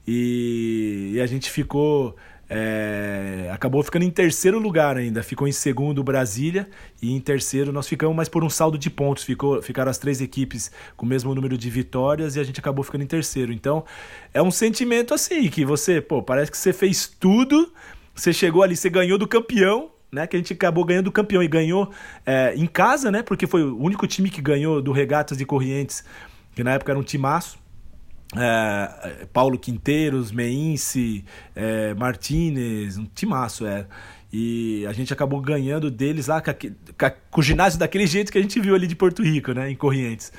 e, e a gente ficou é, acabou ficando em terceiro lugar ainda. Ficou em segundo Brasília e em terceiro nós ficamos, mas por um saldo de pontos. Ficou, ficaram as três equipes com o mesmo número de vitórias e a gente acabou ficando em terceiro. Então é um sentimento assim que você, pô, parece que você fez tudo, você chegou ali, você ganhou do campeão. Né, que a gente acabou ganhando do campeão e ganhou é, em casa, né? Porque foi o único time que ganhou do Regatas de Corrientes, que na época era um timaço. É, Paulo Quinteiros, Meince, é, Martinez, um timaço era. É. E a gente acabou ganhando deles lá com, com, o ginásio daquele jeito que a gente viu ali de Porto Rico, né, em Corrientes.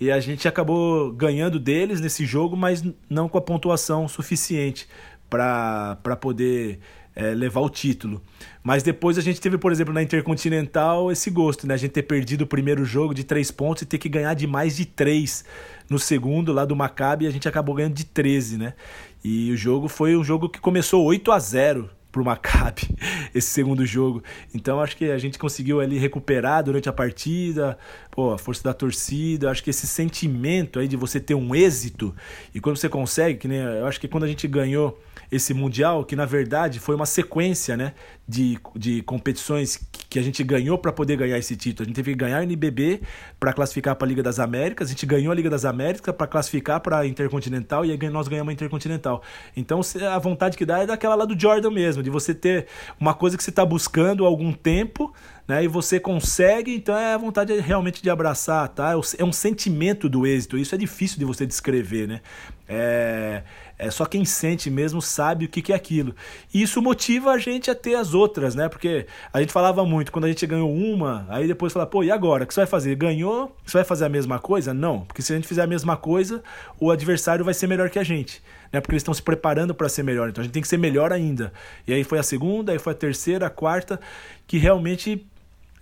E a gente acabou ganhando deles nesse jogo, mas não com a pontuação suficiente para poder é, levar o título. Mas depois a gente teve, por exemplo, na Intercontinental esse gosto, né? A gente ter perdido o primeiro jogo de três pontos e ter que ganhar de mais de três no segundo lá do Maccabi, a gente acabou ganhando de 13, né? E o jogo foi um jogo que começou 8 a 0 pro Maccabi, *laughs* esse segundo jogo. Então acho que a gente conseguiu ali recuperar durante a partida, pô, a força da torcida, acho que esse sentimento aí de você ter um êxito e quando você consegue, que nem eu acho que quando a gente ganhou esse Mundial, que na verdade foi uma sequência né, de, de competições que a gente ganhou para poder ganhar esse título. A gente teve que ganhar o NBB para classificar para a Liga das Américas, a gente ganhou a Liga das Américas para classificar para a Intercontinental e aí nós ganhamos a Intercontinental. Então a vontade que dá é daquela lá do Jordan mesmo, de você ter uma coisa que você está buscando há algum tempo né? E você consegue, então é a vontade realmente de abraçar, tá? É, é um sentimento do êxito. Isso é difícil de você descrever, né? É, é só quem sente mesmo sabe o que, é aquilo. E isso motiva a gente a ter as outras, né? Porque a gente falava muito, quando a gente ganhou uma, aí depois fala, pô, e agora? O que você vai fazer? Ganhou? Você vai fazer a mesma coisa? Não, porque se a gente fizer a mesma coisa, o adversário vai ser melhor que a gente. Né, porque eles estão se preparando para ser melhor, então a gente tem que ser melhor ainda. E aí foi a segunda, aí foi a terceira, a quarta, que realmente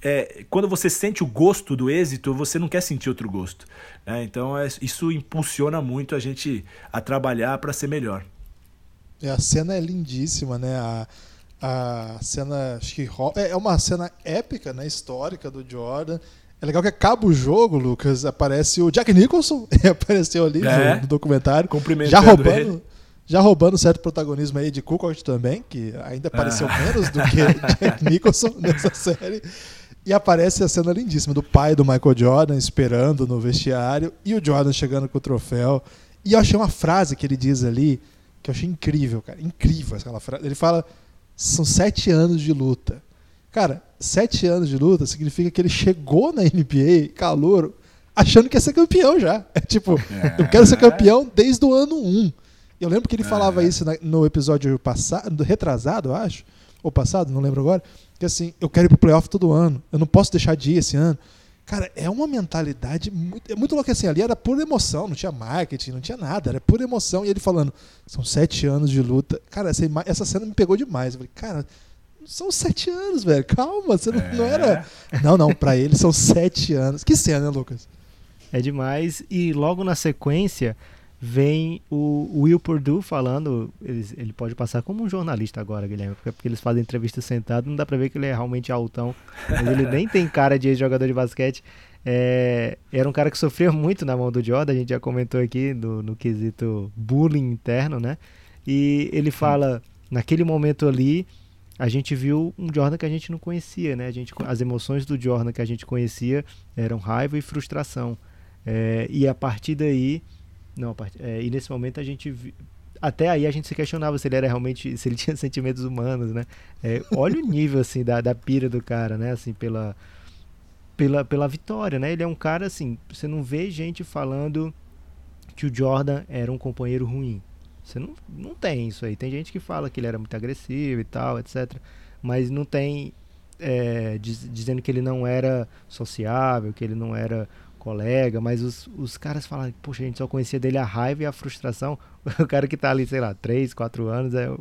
é, quando você sente o gosto do êxito, você não quer sentir outro gosto. Né? Então é, isso impulsiona muito a gente a trabalhar para ser melhor. É, a cena é lindíssima, né? A, a cena acho que é, é uma cena épica, né? Histórica do Jordan. É legal que acaba o jogo, Lucas, aparece o Jack Nicholson, *laughs* apareceu ali é, no, no, documentário, já roubando, ele. já roubando certo protagonismo aí de Kukoc também, que ainda apareceu ah. menos do que *laughs* Jack Nicholson nessa série. E aparece a cena lindíssima do pai do Michael Jordan esperando no vestiário e o Jordan chegando com o troféu. E eu achei uma frase que ele diz ali que eu achei incrível, cara. Incrível aquela frase. Ele fala: são sete anos de luta. Cara, sete anos de luta significa que ele chegou na NBA, calor, achando que ia ser campeão já. *laughs* É tipo, eu quero ser campeão desde o ano um. Eu lembro que ele falava é. isso no episódio passado, retrasado, eu acho, ou passado, não lembro agora que assim, eu quero ir pro playoff todo ano, eu não posso deixar de ir esse ano. Cara, é uma mentalidade muito, é muito louca assim. Ali era pura emoção, não tinha marketing, não tinha nada, era pura emoção. E ele falando, são sete anos de luta. Cara, essa, essa cena me pegou demais. Eu falei, cara, são sete anos, velho. Calma, você não, é. não era. Não, não, para ele são sete anos. Que cena, né, Lucas? É demais. E logo na sequência, vem o Will Purdue falando, ele, ele pode passar como um jornalista agora, Guilherme, porque eles fazem entrevista sentado, não dá pra ver que ele é realmente altão, mas ele nem tem cara de jogador de basquete. É, era um cara que sofria muito na mão do Jordan, a gente já comentou aqui no, no quesito bullying interno, né? E ele fala, naquele momento ali, a gente viu um Jordan que a gente não conhecia, né? A gente, as emoções do Jordan que a gente conhecia eram raiva e frustração. É, e a partir daí não, é, e nesse momento a gente. Até aí a gente se questionava se ele era realmente. se ele *laughs* tinha sentimentos humanos, né? É, olha o nível, assim, da, da pira do cara, né? Assim, pela, pela, pela vitória, né? Ele é um cara, assim, você não vê gente falando que o Jordan era um companheiro ruim. Você não, não tem isso aí. Tem gente que fala que ele era muito agressivo e tal, etc. Mas não tem é, diz, dizendo que ele não era sociável, que ele não era colega, mas os, os caras falam, poxa, a gente só conhecia dele a raiva e a frustração. *laughs* O cara que está ali, sei lá, 3, 4 anos é,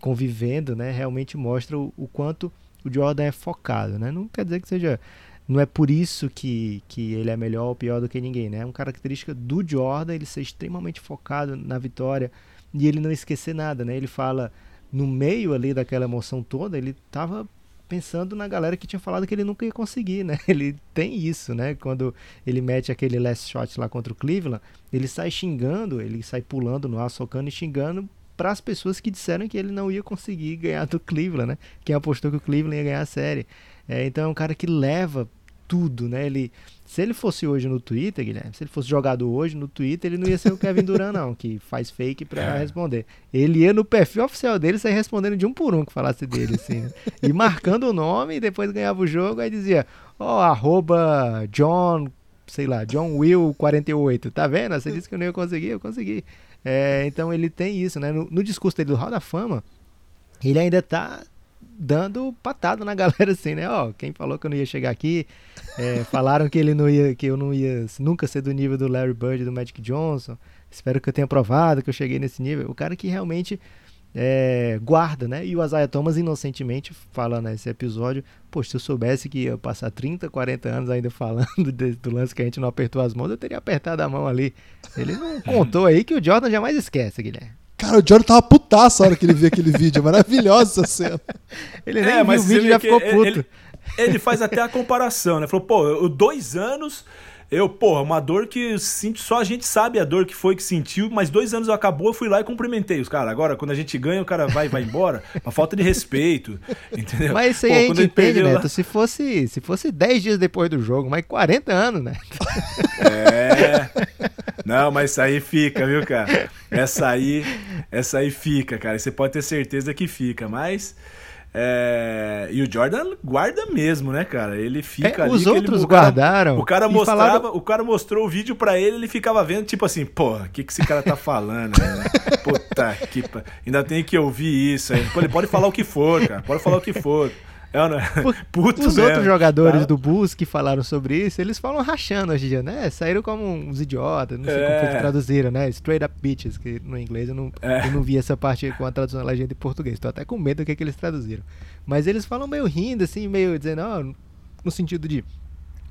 convivendo, né, realmente mostra o, o, quanto o Jordan é focado, né? Não quer dizer que seja não é por isso que, que ele é melhor ou pior do que ninguém, né? É uma característica do Jordan ele ser extremamente focado na vitória e ele não esquecer nada, né? Ele fala no meio ali daquela emoção toda, ele estava pensando na galera que tinha falado que ele nunca ia conseguir, né? *laughs* Ele tem isso, né? Quando ele mete aquele last shot lá contra o Cleveland, ele sai xingando, ele sai pulando no ar, socando e xingando para as pessoas que disseram que ele não ia conseguir ganhar do Cleveland, né? Quem apostou que o Cleveland ia ganhar a série. É, então é um cara que leva tudo, né? Ele, se ele fosse hoje no Twitter, Guilherme, se ele fosse jogador hoje no Twitter, ele não ia ser o Kevin Durant, não, que faz fake para é. responder. Ele ia no perfil oficial dele sair respondendo de um por um que falasse dele, assim, né? E marcando o nome, e depois ganhava o jogo, aí dizia, ó, oh, arroba John, sei lá, John Will 48, tá vendo? Você disse que eu não ia conseguir, eu consegui. É, então ele tem isso, né? No, no discurso dele do Hall da Fama, ele ainda tá dando patada na *laughs* galera assim, né? Ó, quem falou que eu não ia chegar aqui, é, falaram que ele não ia, que eu não ia nunca ser do nível do Larry Bird do Magic Johnson. Espero que eu tenha provado que eu cheguei nesse nível. O cara que realmente é, guarda, né? E o Isaiah Thomas inocentemente fala nesse episódio, poxa, se eu soubesse que ia passar 30, 40 anos ainda falando *laughs* de, do lance que a gente não apertou as mãos, eu teria apertado a mão ali. Ele não contou aí que o Jordan jamais esquece, Guilherme. Cara, o Jordan tava putaço a hora que ele viu aquele vídeo. Maravilhosa essa cena. Ele nem é, viu o vídeo e já ficou puto. Ele, ele, faz até a comparação, né? Falou, pô, dois anos eu, porra, uma dor que sinto, só a gente sabe a dor que foi que sentiu, mas dois anos acabou, eu fui lá e cumprimentei os caras. Agora, quando a gente ganha, o cara vai e vai embora. *laughs* Uma falta de respeito. Entendeu? Mas isso aí Pô, a gente entende, Neto. Lá... Se fosse, se fosse 10 dias depois do jogo, mas 40 anos, né? É. Não, mas isso aí fica, viu, cara? Essa aí, essa aí fica, cara. Você pode ter certeza que fica, mas. É... E o Jordan guarda mesmo, né, cara? Ele fica é, ali. Os outros o cara, guardaram. O cara, mostrava, o cara mostrou o vídeo para ele, ele ficava vendo, tipo assim, porra, o que, que esse cara tá falando? Né? *laughs* Puta que. Ainda tem que ouvir isso aí. Pô, ele pode falar o que for, cara. Pode falar o que for. É, não é? *laughs* Puto Os mesmo. outros jogadores tá? do Bulls que falaram sobre isso, eles falam rachando hoje em dia, né? Saíram como uns idiotas, não sei é. como traduziram, né? Straight up bitches, que no inglês eu não, é. eu não vi essa parte com a tradução da legenda em português. Tô até com medo do que, é que eles traduziram. Mas eles falam meio rindo, assim, meio dizendo, oh, no sentido de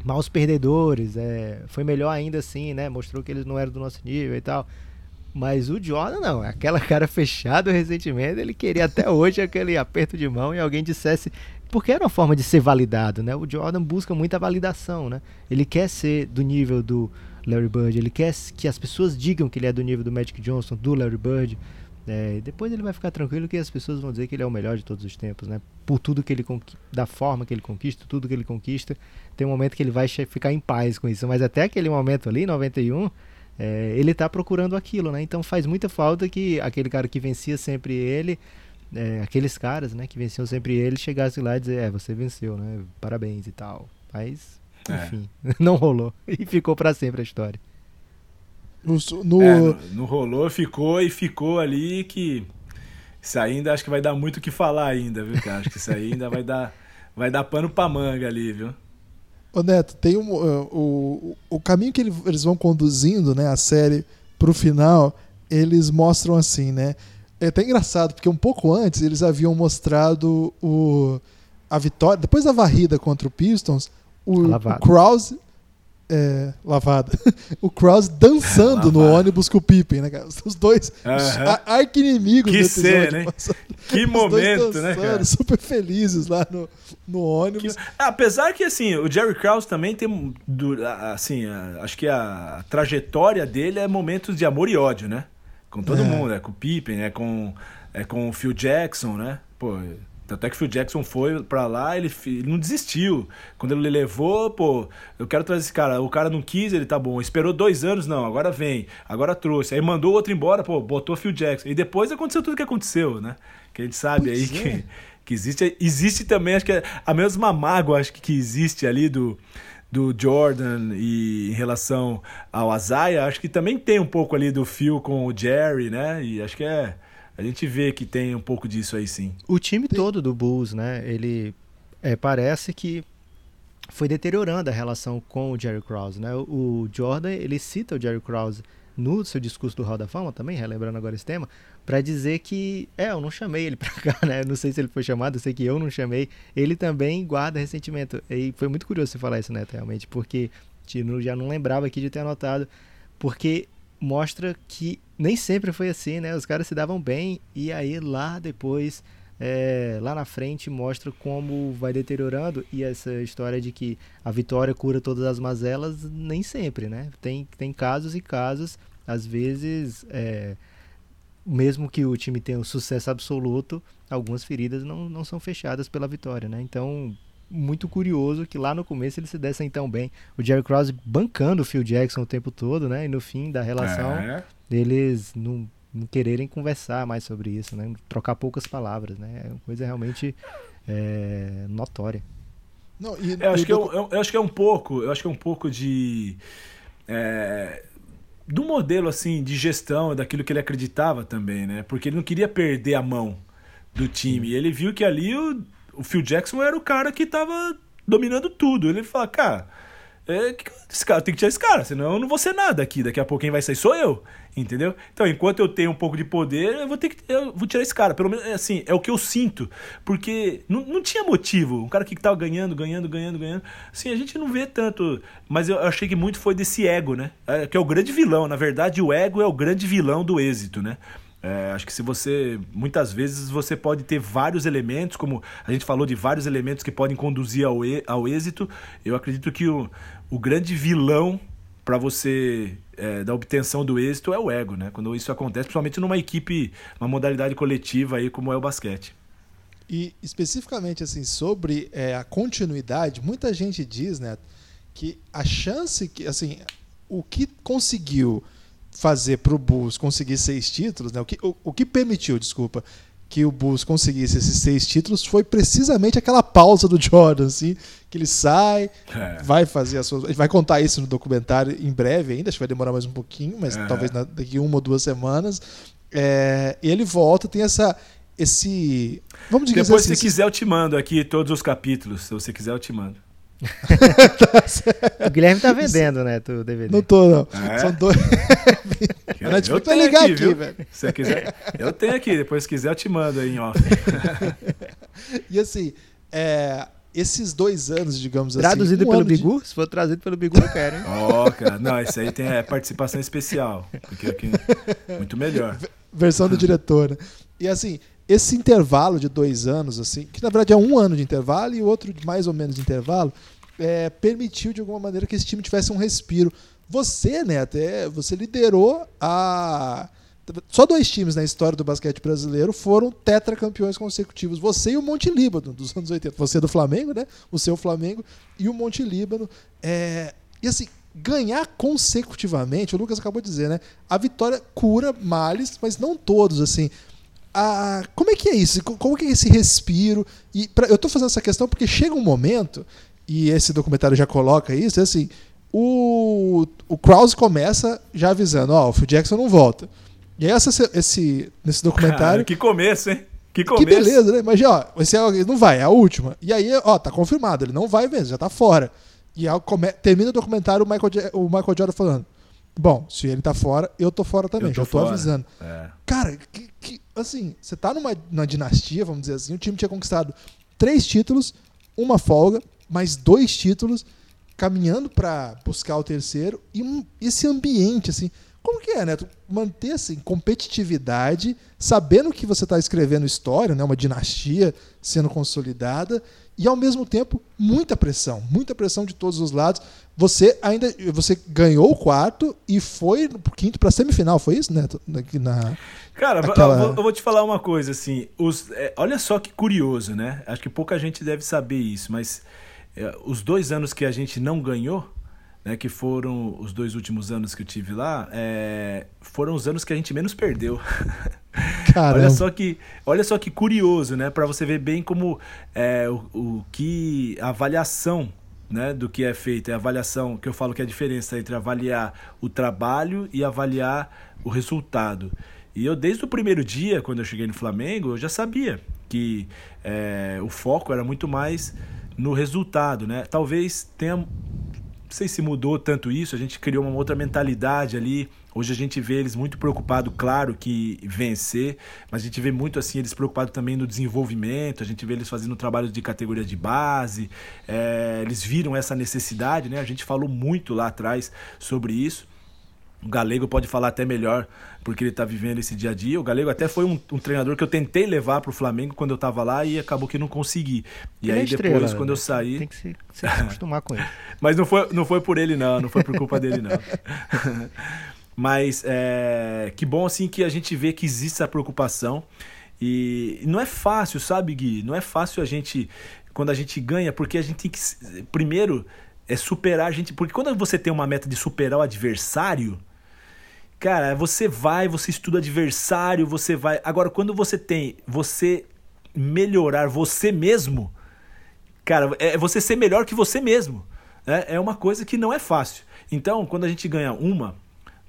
maus perdedores, é, foi melhor ainda assim, né? Mostrou que eles não eram do nosso nível e tal. Mas o Jordan não, aquela cara fechada recentemente, ele queria até hoje aquele aperto de mão e alguém dissesse, porque era uma forma de ser validado, né? O Jordan busca muita validação, né? Ele quer ser do nível do Larry Bird, ele quer que as pessoas digam que ele é do nível do Magic Johnson, do Larry Bird. É, depois ele vai ficar tranquilo que as pessoas vão dizer que ele é o melhor de todos os tempos, né? Por tudo que ele da forma que ele conquista, tudo que ele conquista, tem um momento que ele vai ficar em paz com isso. Mas até aquele momento ali, 91, é, ele está procurando aquilo, né? Então faz muita falta que aquele cara que vencia sempre ele é, aqueles caras, né, que venciam sempre ele, chegassem lá e dizer, é, você venceu, né, parabéns e tal. Mas, é. enfim, é. *laughs* não rolou. E ficou para sempre a história. No, no... É, no, no, rolou, ficou e ficou ali que isso ainda acho que vai dar muito o que falar ainda, viu, cara? Acho que isso aí ainda vai dar, vai dar pano pra manga ali, viu? Ô Neto, tem um, uh, o, o caminho que eles vão conduzindo, né, a série pro final, eles mostram assim, né? É até engraçado, porque um pouco antes eles haviam mostrado o, a vitória. Depois da varrida contra o Pistons, o, o Krause. É, lavada. *laughs* o Krause dançando no ônibus com o Pippen, né, cara? Os dois uhum. arqui-inimigos que do episódio. Ser, né? Que momento, dançando, né, cara? Super felizes lá no, no ônibus. Que... Apesar que, assim, o Jerry Krause também tem, assim, acho que a trajetória dele é momentos de amor e ódio, né? Com todo é. mundo, é com o Pippen, é com, é com o Phil Jackson, né? Pô, até que o Phil Jackson foi para lá, ele, ele, não desistiu. Quando ele levou, pô, eu quero trazer esse cara. O cara não quis, ele tá bom. Esperou dois anos, não, agora vem, agora trouxe. Aí mandou outro embora, pô, botou o Phil Jackson. E depois aconteceu tudo que aconteceu, né? Que a gente sabe pois aí é. que, que existe. Existe também, acho que é a mesma mágoa, acho que, que existe ali do do Jordan e em relação ao Azaia, acho que também tem um pouco ali do Phil com o Jerry, né? E acho que é. A gente vê que tem um pouco disso aí sim. O time todo do Bulls, né? Ele é, parece que foi deteriorando a relação com o Jerry Krause, né? O Jordan, ele cita o Jerry Krause no seu discurso do Hall da Fama também, relembrando agora esse tema, para dizer que, é, eu não chamei ele *laughs* para cá, né? Não sei se ele foi chamado, eu sei que eu não chamei. Ele também guarda ressentimento. E foi muito curioso você falar isso, né, realmente, porque Tino já não lembrava aqui de ter anotado, porque mostra que nem sempre foi assim, né? Os caras se davam bem e aí lá depois é, lá na frente mostra como vai deteriorando e essa história de que a vitória cura todas as mazelas, nem sempre, né? Tem, tem casos e casos, às vezes, é, mesmo que o time tenha um sucesso absoluto, algumas feridas não, não são fechadas pela vitória, né? Então, muito curioso que lá no começo eles se dessem tão bem. O Jerry Krause bancando o Phil Jackson o tempo todo, né? E no fim da relação, é. Eles não não quererem conversar mais sobre isso, né? Trocar poucas palavras, né? É uma coisa realmente é, notória. Não, e, eu, acho que eu, eu, eu, acho que é um pouco, eu acho que é um pouco de é, do modelo assim de gestão daquilo que ele acreditava também, né? Porque ele não queria perder a mão do time. E ele viu que ali o, o Phil Jackson era o cara que estava dominando tudo. Ele fala, cara, é, esse cara tem que tirar esse cara, senão eu não vou ser nada aqui. Daqui a pouco quem vai sair sou eu. Entendeu? Então, enquanto eu tenho um pouco de poder, eu vou ter que. Eu vou tirar esse cara. Pelo menos, assim, é o que eu sinto. Porque não, não tinha motivo. Um cara que tava ganhando, ganhando, ganhando, ganhando. Assim, a gente não vê tanto. Mas eu achei que muito foi desse ego, né? É, que é o grande vilão. Na verdade, o ego é o grande vilão do êxito, né? É, acho que se você. Muitas vezes você pode ter vários elementos, como a gente falou de vários elementos que podem conduzir ao, ao êxito. Eu acredito que o, o grande vilão para você é, da obtenção do êxito é o ego, né? Quando isso acontece, principalmente numa equipe, uma modalidade coletiva aí como é o basquete. E especificamente assim sobre é, a continuidade, muita gente diz, né, que a chance que assim o que conseguiu fazer para o Bulls conseguir seis títulos, né, o que, o, o que permitiu, desculpa, que o Bulls conseguisse esses seis títulos foi precisamente aquela pausa do Jordan, assim, que ele sai, é. vai fazer a sua. A gente vai contar isso no documentário em breve ainda, acho que vai demorar mais um pouquinho, mas é. talvez daqui uma ou duas semanas. É, ele volta, tem essa. Esse. Vamos dizer Depois, assim, se quiser, eu te mando aqui todos os capítulos. Se você quiser, eu te mando. *laughs* o Guilherme tá vendendo, né, tu DVD. *laughs* Não tô, não. É? São dois. *laughs* eu, eu tenho ligar aqui, aqui velho. Se você quiser, eu tenho aqui. Depois, se quiser, eu te mando aí em off. *laughs* e assim, é, esses dois anos, digamos Traduzido assim. Traduzido um pelo Bigu? De... Se for traduzido pelo Bigu, eu quero, hein? *laughs* Ó, oh, cara. Não, isso aí tem é, participação especial. Porque aqui, muito melhor. Versão do diretor, né? E assim, esse intervalo de dois anos, assim, que na verdade é um ano de intervalo e o outro de mais ou menos de intervalo, é, permitiu de alguma maneira que esse time tivesse um respiro. Você, né, até você liderou a. Só dois times na história do basquete brasileiro foram tetracampeões consecutivos. Você e o Monte Líbano, dos anos 80. Você é do Flamengo, né? O seu Flamengo e o Monte Líbano. É... E assim, ganhar consecutivamente, o Lucas acabou de dizer, né? A vitória cura males, mas não todos, assim a, como é que é isso? Como que é esse respiro? E pra, eu estou fazendo essa questão porque chega um momento, e esse documentário já coloca isso, é assim, o, o Krause começa já avisando, ó, oh, o Phil Jackson não volta. E aí essa, esse, nesse documentário... Cara, que começo, hein? Que começo. Que beleza, né? Mas, ó, esse é, não vai, é a última. E aí, ó, tá confirmado, ele não vai mesmo, já tá fora. E aí, come, termina o documentário o Michael, o Michael Jordan falando, bom, se ele tá fora, eu tô fora também, eu tô já tô fora. avisando. É. Cara, que, que, assim, você tá numa, numa dinastia, vamos dizer assim, o time tinha conquistado três títulos, uma folga, mais dois títulos, caminhando para buscar o terceiro, e um, esse ambiente, assim, como que é, né? Manter assim, competitividade, sabendo que você está escrevendo história, né? uma dinastia sendo consolidada, e ao mesmo tempo muita pressão, muita pressão de todos os lados. Você ainda você ganhou o quarto e foi pro quinto para semifinal, foi isso, né? Na, Cara, aquela... eu, vou, te falar uma coisa assim. Os, é, olha só que curioso, né? Acho que pouca gente deve saber isso, mas os dois anos que a gente não ganhou, né, que foram os dois últimos anos que eu tive lá, é, foram os anos que a gente menos perdeu. *laughs* olha só que, olha só que curioso, né, para você ver bem como é, o, o que a avaliação né, do que é feito, é a avaliação que eu falo que é a diferença entre avaliar o trabalho e avaliar o resultado. E eu, desde o primeiro dia, quando eu cheguei no Flamengo, eu já sabia que é, o foco era muito mais no resultado, né? Talvez tenha não sei se mudou tanto isso, a gente criou uma outra mentalidade ali. Hoje a gente vê eles muito preocupados, claro que vencer, mas a gente vê muito assim eles preocupados também no desenvolvimento, a gente vê eles fazendo trabalho de categoria de base, é, eles viram essa necessidade, né? A gente falou muito lá atrás sobre isso. O Galego pode falar até melhor, porque ele está vivendo esse dia a dia. O Galego até foi um, um treinador que eu tentei levar para o Flamengo quando eu estava lá e acabou que não consegui. E Ele é aí estrela, depois, quando eu né? saí. Tem que se, se acostumar com ele. *laughs* Mas não foi, não foi por ele, não. Não foi por culpa dele, não. *laughs* Mas é, que bom assim que a gente vê que existe essa preocupação. E não é fácil, sabe, Gui? Não é fácil a gente. Quando a gente ganha, porque a gente tem que. Primeiro, é superar a gente. Porque quando você tem uma meta de superar o adversário. Cara, você vai, você estuda adversário, você vai. Agora, quando você tem você melhorar você mesmo, cara, é você ser melhor que você mesmo. Né? É uma coisa que não é fácil. Então, quando a gente ganha uma,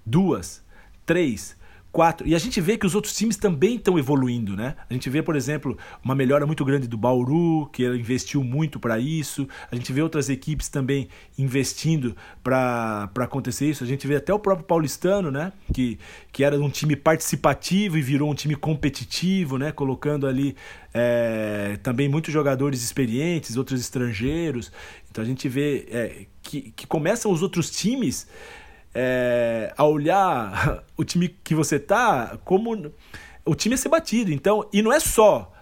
duas, três, quatro, e a gente vê que os outros times também estão evoluindo, né? A gente vê, por exemplo, uma melhora muito grande do Bauru, que investiu muito para isso. A gente vê outras equipes também investindo para acontecer isso. A gente vê até o próprio Paulistano, né? Que, que era um time participativo e virou um time competitivo, né? Colocando ali é, também muitos jogadores experientes, outros estrangeiros. Então a gente vê é, que, que começam os outros times é, a olhar *laughs* o time que você tá como o time a ser batido. Então, e não é só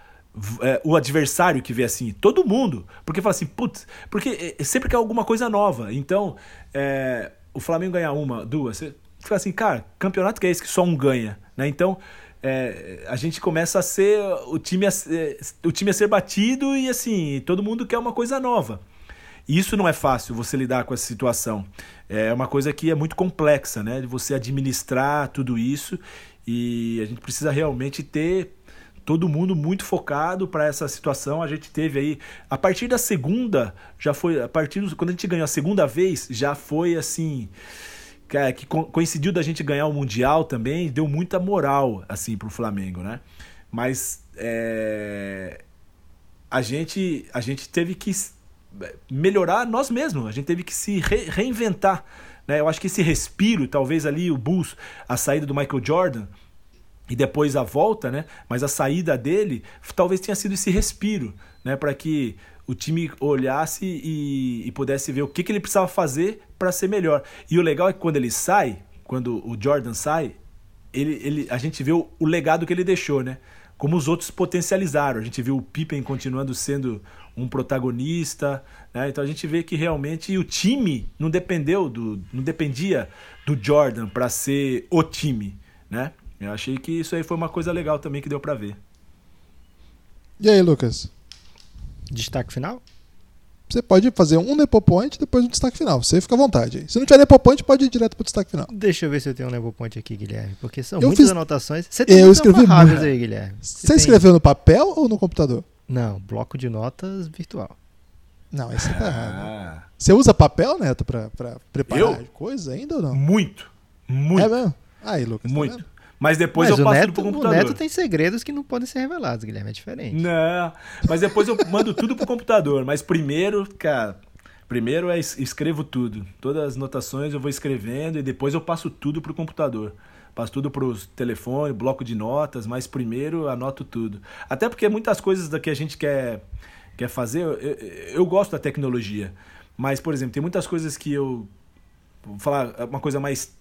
é, o adversário que vê assim, todo mundo. Porque fala assim, putz, porque é, sempre quer alguma coisa nova. Então, é, o Flamengo ganhar uma, duas, você fica assim, cara, campeonato que é esse que só um ganha, né? Então, é, a gente começa a ser o time a, o time a ser batido e assim, todo mundo quer uma coisa nova. Isso não é fácil você lidar com essa situação. É uma coisa que é muito complexa, né? De você administrar tudo isso e a gente precisa realmente ter todo mundo muito focado para essa situação. A gente teve aí a partir da segunda, já foi a partir do, quando a gente ganhou a segunda vez, já foi assim, que coincidiu da gente ganhar o mundial também, deu muita moral assim pro Flamengo, né? Mas é, a gente a gente teve que melhorar nós mesmos. A gente teve que se re reinventar. Né? Eu acho que esse respiro, talvez ali o Bulls, a saída do Michael Jordan e depois a volta, né? Mas a saída dele talvez tenha sido esse respiro, né? Para que o time olhasse e, e, pudesse ver o que, que ele precisava fazer para ser melhor. E o legal é que quando ele sai, quando o Jordan sai, ele, ele, a gente vê o, o legado que ele deixou, né? Como os outros potencializaram. A gente viu o Pippen continuando sendo um protagonista, né? Então a gente vê que realmente o time não dependeu do, não dependia do Jordan para ser o time, né? Eu achei que isso aí foi uma coisa legal também que deu para ver. E aí, Lucas? Destaque final? Você pode fazer um Nepopoint e depois um destaque final. Você fica à vontade. Se não tiver Nepopoint, pode ir direto pro destaque final. Deixa eu ver se eu tenho um Nepopoint aqui, Guilherme. Porque são Eu muitas fiz- anotações. Você tem Eu muitas escrevi aí, Guilherme. Você tem- escreveu no papel ou no computador? Não, bloco de notas virtual. Não, esse tá errado. Ah, Você usa papel, Neto, pra, pra preparar Eu? coisa ainda ou não? muito, muito, É mesmo? Aí, Lucas. tá muito. vendo? Mas depois Mas eu o passo Neto, tudo pro o computador. Neto tem segredos que não podem ser revelados, Guilherme. É diferente. Não, mas depois eu mando tudo pro computador. Mas primeiro, cara, primeiro é es- escrevo tudo. Todas as notações eu vou escrevendo e depois eu passo tudo pro computador. Passo tudo pros telefone, bloco de notas, mas primeiro anoto tudo. Até porque muitas coisas da que a gente quer, quer fazer, eu, eu, gosto da tecnologia. Mas, por exemplo, tem muitas coisas que eu. Vou falar uma coisa mais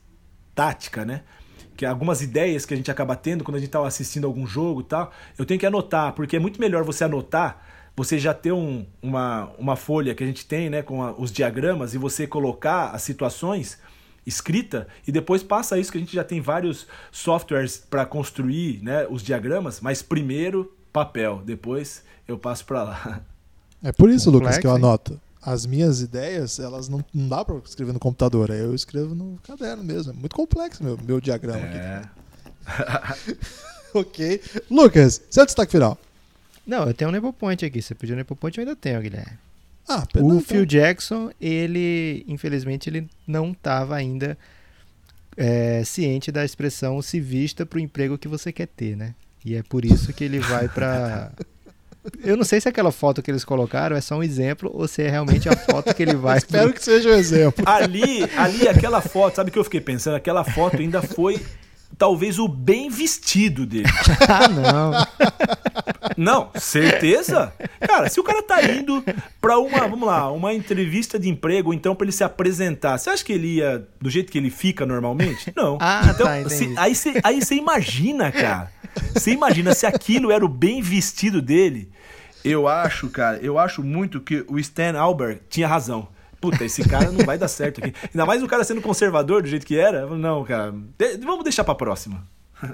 tática, né? Que algumas ideias que a gente acaba tendo quando a gente está assistindo algum jogo e tal, eu tenho que anotar, porque é muito melhor você anotar, você já ter um, uma, uma folha que a gente tem, né, com a- os diagramas e você colocar as situações escrita e depois passa isso que a gente já tem vários softwares para construir, né, os diagramas, mas primeiro papel, depois eu passo para lá. É por isso, Lucas, Complexo, que eu hein? anoto. As minhas ideias, elas não, não dá pra escrever no computador. aí Eu escrevo no caderno mesmo. É muito complexo meu, meu diagrama É. aqui. *laughs* Ok. Lucas, seu destaque final. Não, eu tenho um Nepopoint aqui. Você pediu um Nepopoint, eu ainda tenho, Guilherme. Ah, O perdão. Phil Jackson, ele, infelizmente, ele não estava ainda é, ciente da expressão se vista para o emprego que você quer ter, né? E é por isso que ele vai para *laughs* Eu não sei se aquela foto que eles colocaram é só um exemplo ou se é realmente a foto que ele *laughs* vai. Espero que seja um exemplo. *laughs* Ali, ali, aquela foto, sabe o que eu fiquei pensando? Aquela foto ainda foi talvez o bem vestido dele. ah, não. Não, certeza? Cara, se o cara tá indo pra uma, vamos lá, uma entrevista de emprego, então pra ele se apresentar, você acha que ele ia do jeito que ele fica normalmente? Não. Ah, então, tá, se, entendi. aí você aí você imagina, cara. Você imagina se aquilo era o bem vestido dele. Eu acho, cara, eu acho muito que o Stan Albert tinha razão. Puta, esse cara não vai dar certo aqui. Ainda mais o cara sendo conservador do jeito que era. Não, cara, de- vamos deixar pra próxima.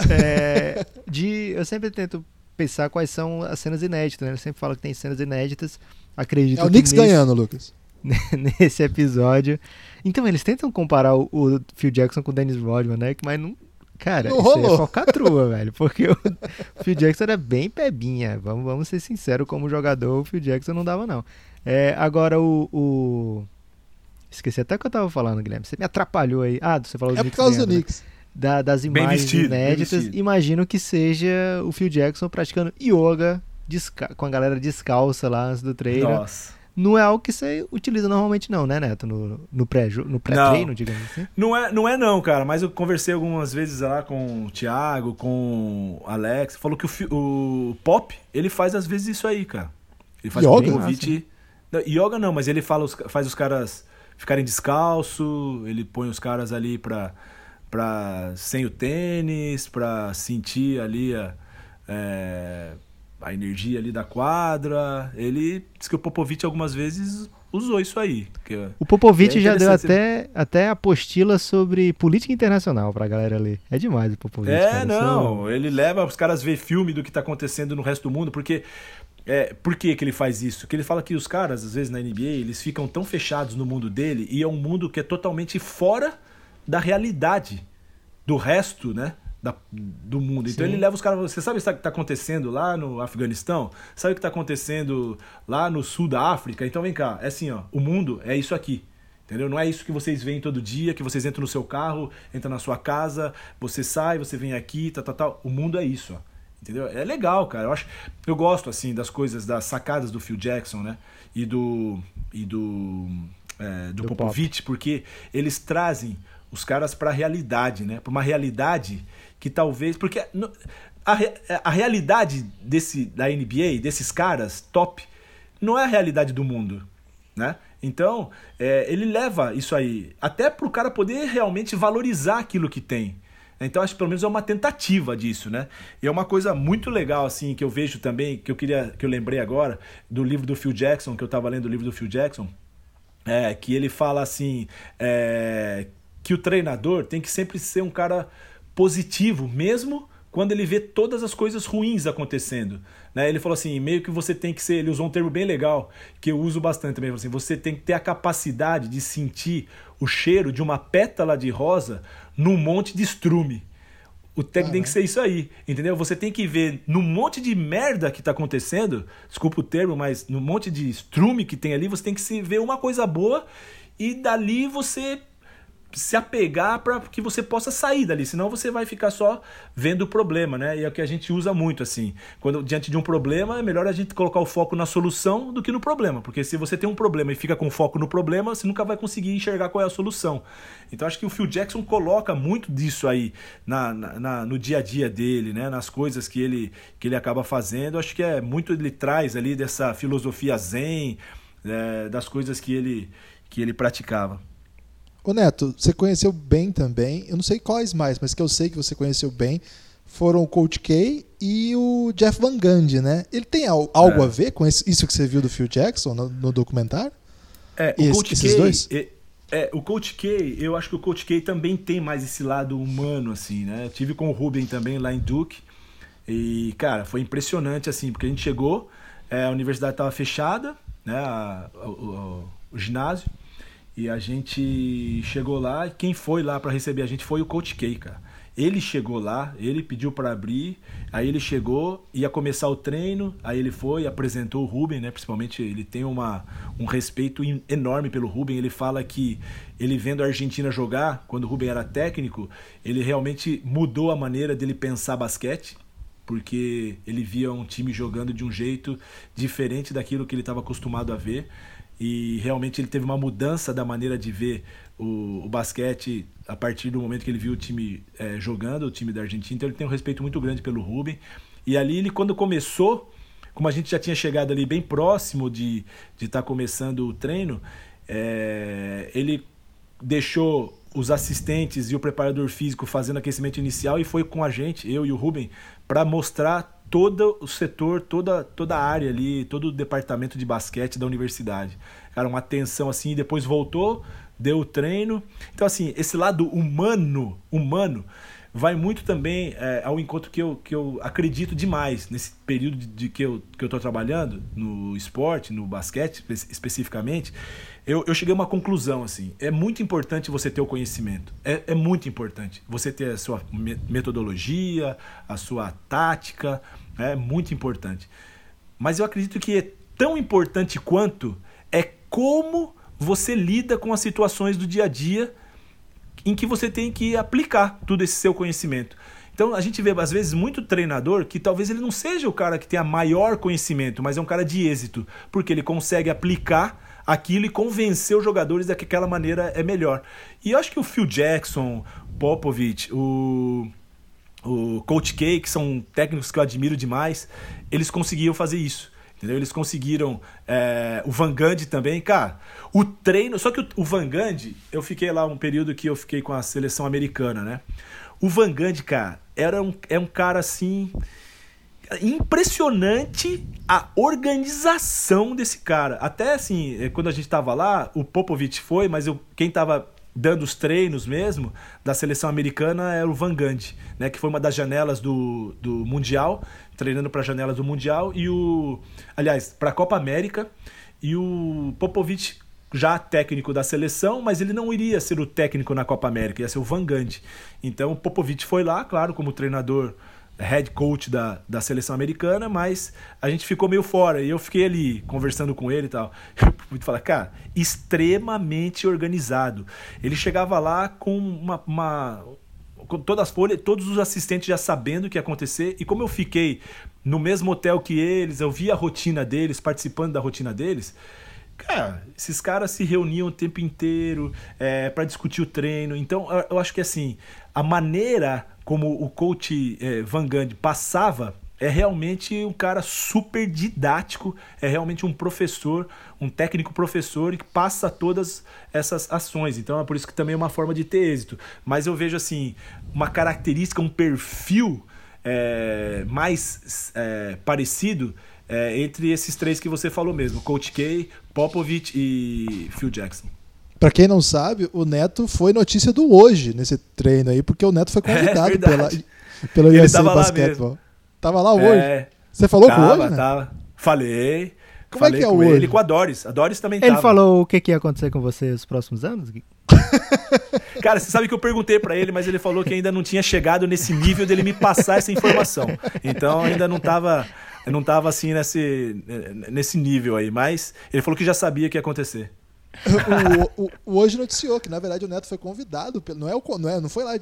É, de, eu sempre tento pensar quais são as cenas inéditas, né? Eu sempre falo que tem cenas inéditas. Acredito É o Knicks nesse- ganhando, Lucas. *laughs* nesse episódio. Então, eles tentam comparar o, o Phil Jackson com o Dennis Rodman, né? Mas não. Cara, Não isso aí rolou. é focatrua, *laughs* velho. Porque o Phil Jackson era bem pebinha. Vamos, vamos ser sinceros, como jogador, o Phil Jackson não dava, não. É, agora, o, o- Esqueci até o que eu tava falando, Guilherme. Você me atrapalhou aí. Ah, você falou É do por Knicks causa do ganhando, né? Da- das imagens vestido, inéditas. Imagino que seja o Phil Jackson praticando yoga com a galera descalça lá antes do treino. Nossa. Não é algo que você utiliza normalmente, não, né, Neto? No, no pré-treino, digamos assim. Não é, não é não, cara, mas eu conversei algumas vezes lá com o Thiago, com o Alex, falou que o, o Pop, ele faz às vezes isso aí, cara. Ele faz Yoga? o Popovic. Não, Yoga não, mas ele fala os- faz os caras ficarem descalço, ele põe os caras ali pra, pra sem o tênis, pra sentir ali a, é, a energia ali da quadra. Ele diz que o Popovic algumas vezes usou isso aí. Que, O Popovich É já deu até, até apostila sobre política internacional pra galera ler. É demais o Popovich. É, cara. não. Sou- Ele leva os caras a ver filme do que tá acontecendo no resto do mundo, porque. É, por que, que ele faz isso? Porque ele fala que os caras, às vezes na NBA, eles ficam tão fechados no mundo dele e é um mundo que é totalmente fora da realidade do resto, né? Da, do mundo. Então Sim. ele leva os caras. Você sabe o que está acontecendo lá no Afeganistão? Sabe o que está acontecendo lá no sul da África? Então vem cá, é assim, ó. O mundo é isso aqui. Entendeu? Não é isso que vocês veem todo dia, que vocês entram no seu carro, entram na sua casa, você sai, você vem aqui, tal, tal, tal. O mundo é isso, ó. Entendeu? É legal, cara. Eu acho, eu gosto assim das coisas, das sacadas do Phil Jackson, né? E do e do é, do, Do Popovich, porque eles trazem os caras para a realidade, né? Para uma realidade que talvez porque a, a realidade desse da NBA, desses caras top, não é a realidade do mundo, né? Então, é, ele leva isso aí até para o cara poder realmente valorizar aquilo que tem. Então, acho que pelo menos é uma tentativa disso, né? E é uma coisa muito legal, assim, que eu vejo também, que eu queria, que eu lembrei agora, do livro do Phil Jackson, que eu estava lendo o livro do Phil Jackson, é, que ele fala assim, é, que o treinador tem que sempre ser um cara positivo, mesmo quando ele vê todas as coisas ruins acontecendo. Né? Ele falou assim, meio que você tem que ser, ele usou um termo bem legal, que eu uso bastante também, ele falou assim, você tem que ter a capacidade de sentir o cheiro de uma pétala de rosa num monte de estrume. O técnico tem que ser isso aí, entendeu? Você tem que ver no monte de merda que tá acontecendo, desculpa o termo, mas no monte de estrume que tem ali, você tem que se ver uma coisa boa e dali você se apegar para que você possa sair dali, senão você vai ficar só vendo o problema, né? E é o que a gente usa muito assim. Quando diante de um problema, é melhor a gente colocar o foco na solução do que no problema, porque se você tem um problema e fica com foco no problema, você nunca vai conseguir enxergar qual é a solução. Então acho que o Phil Jackson coloca muito disso aí na, na- na- no dia a dia dele, né? Nas coisas que ele que ele acaba fazendo. Acho que é muito ele traz ali dessa filosofia zen, é, das coisas que ele que ele praticava. Ô Neto, você conheceu bem também, eu não sei quais mais, mas que eu sei que você conheceu bem, foram o Coach K e o Jeff Van Gundy, né? Ele tem al- algo É. a ver com esse- isso que você viu do Phil Jackson no, no documentário? É, Esse- o Coach esses K, dois? É, é, o Coach K, eu acho que o Coach K também tem mais esse lado humano, assim, né? Eu tive com o Ruben também lá em Duke. E, cara, foi impressionante, assim, porque a gente chegou, é, a universidade estava fechada, né? a- o, o- o ginásio. E a gente chegou lá e quem foi lá para receber a gente foi o Coach K, cara. Ele chegou lá, ele pediu para abrir, aí ele chegou, ia começar o treino, aí ele foi, apresentou o Ruben, né? Principalmente ele tem uma, um respeito enorme pelo Ruben. Ele fala que ele vendo a Argentina jogar, quando o Ruben era técnico, ele realmente mudou a maneira dele pensar basquete. porque ele via um time jogando de um jeito diferente daquilo que ele estava acostumado a ver e realmente ele teve uma mudança da maneira de ver o, o basquete a partir do momento que ele viu o time é, jogando, o time da Argentina. Então ele tem um respeito muito grande pelo Rubem. E ali ele, quando começou, como a gente já tinha chegado ali bem próximo de estar tá começando o treino, é, ele deixou os assistentes e o preparador físico fazendo aquecimento inicial e foi com a gente, eu e o Rubem, para mostrar todo o setor, toda, toda a área ali, todo o departamento de basquete da universidade. Cara, uma atenção assim, depois voltou, deu o treino. Então, assim, esse lado humano, humano, vai muito também é, ao encontro que eu, que eu acredito demais nesse período de, de que eu estou trabalhando no esporte, no basquete especificamente. Eu, eu cheguei a uma conclusão assim: é muito importante você ter o conhecimento, é, é muito importante você ter a sua metodologia, a sua tática, é muito importante. Mas eu acredito que é tão importante quanto é como você lida com as situações do dia a dia em que você tem que aplicar todo esse seu conhecimento. Então a gente vê às vezes muito treinador que talvez ele não seja o cara que tenha maior conhecimento, mas é um cara de êxito, porque ele consegue aplicar aquilo e convencer os jogadores de que aquela maneira é melhor. E eu acho que o Phil Jackson, Popovich, o o Coach K, que são técnicos que eu admiro demais, eles conseguiam fazer isso. Entendeu? Eles conseguiram. É, o Van Gundy também, cara. O treino. Só que o, o Van Gundy, eu fiquei lá um período que eu fiquei com a seleção americana, né? O Van Gundy, cara, era um, é um cara assim. Impressionante a organização desse cara. Até assim, é, quando a gente tava lá, o Popovich foi, mas eu, quem tava dando os treinos mesmo da seleção americana era o Van Gundy, né, que foi uma das janelas do, do Mundial, treinando para janelas do Mundial e o aliás, para a Copa América e o Popovich já técnico da seleção, mas ele não iria ser o técnico na Copa América, ia ser o Van Gundy. Então o Popovich foi lá, claro, como treinador head coach da, da seleção americana, mas a gente ficou meio fora. E eu fiquei ali conversando com ele e tal. *laughs* Eu falar, cara, extremamente organizado. Ele chegava lá com uma, uma com todas as folhas, todos os assistentes já sabendo o que ia acontecer. E como eu fiquei no mesmo hotel que eles, eu vi a rotina deles, participando da rotina deles. Cara, esses caras se reuniam o tempo inteiro é, para discutir o treino. Então, eu acho que assim, a maneira como o coach é, Van Gundy passava é realmente um cara super didático, é realmente um professor, um técnico professor que passa todas essas ações. Então é por isso que também é uma forma de ter êxito. Mas eu vejo assim, uma característica, um perfil é, mais é, parecido é, entre esses três que você falou mesmo: Coach K, Popovich e Phil Jackson. Para quem não sabe, o Neto foi notícia do hoje nesse treino aí, porque o Neto foi *laughs* é convidado é pela, pela USA Basketball. Tava lá hoje. É, Você falou tava, com o hoje, né? Tava. Falei. Como Falei é que é com hoje? ele com a Doris. A Doris também Ele tava. falou o que, que ia acontecer com você nos próximos anos? *laughs* Cara, você sabe que eu perguntei para ele, mas ele falou que ainda não tinha chegado nesse nível dele me passar essa informação. Então ainda não tava, não tava assim nesse, nesse nível aí. Mas ele falou que já sabia o que ia acontecer o, o, o, hoje noticiou que, na verdade, o Neto foi convidado. Não, é o, não, é, não foi lá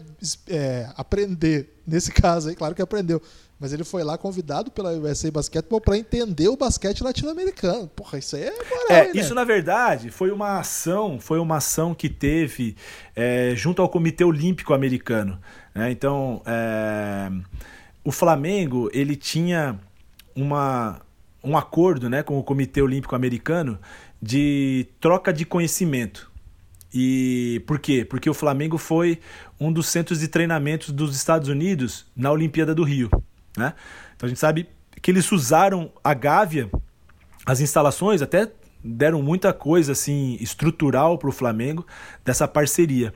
é, aprender, nesse *laughs* caso aí, claro que aprendeu. Mas ele foi lá convidado pela USA Basketball para entender o basquete latino-americano. Porra, isso aí é moral, é, né? Isso, na verdade, foi uma ação, foi uma ação que teve é, junto ao Comitê Olímpico Americano. Né? Então, é, o Flamengo, ele tinha uma, um acordo né, com o Comitê Olímpico Americano de troca de conhecimento. E por quê? Porque o Flamengo foi um dos centros de treinamentos dos Estados Unidos na Olimpíada do Rio. Né? Então a gente sabe que eles usaram a Gávea, as instalações, até deram muita coisa assim estrutural para o Flamengo dessa parceria.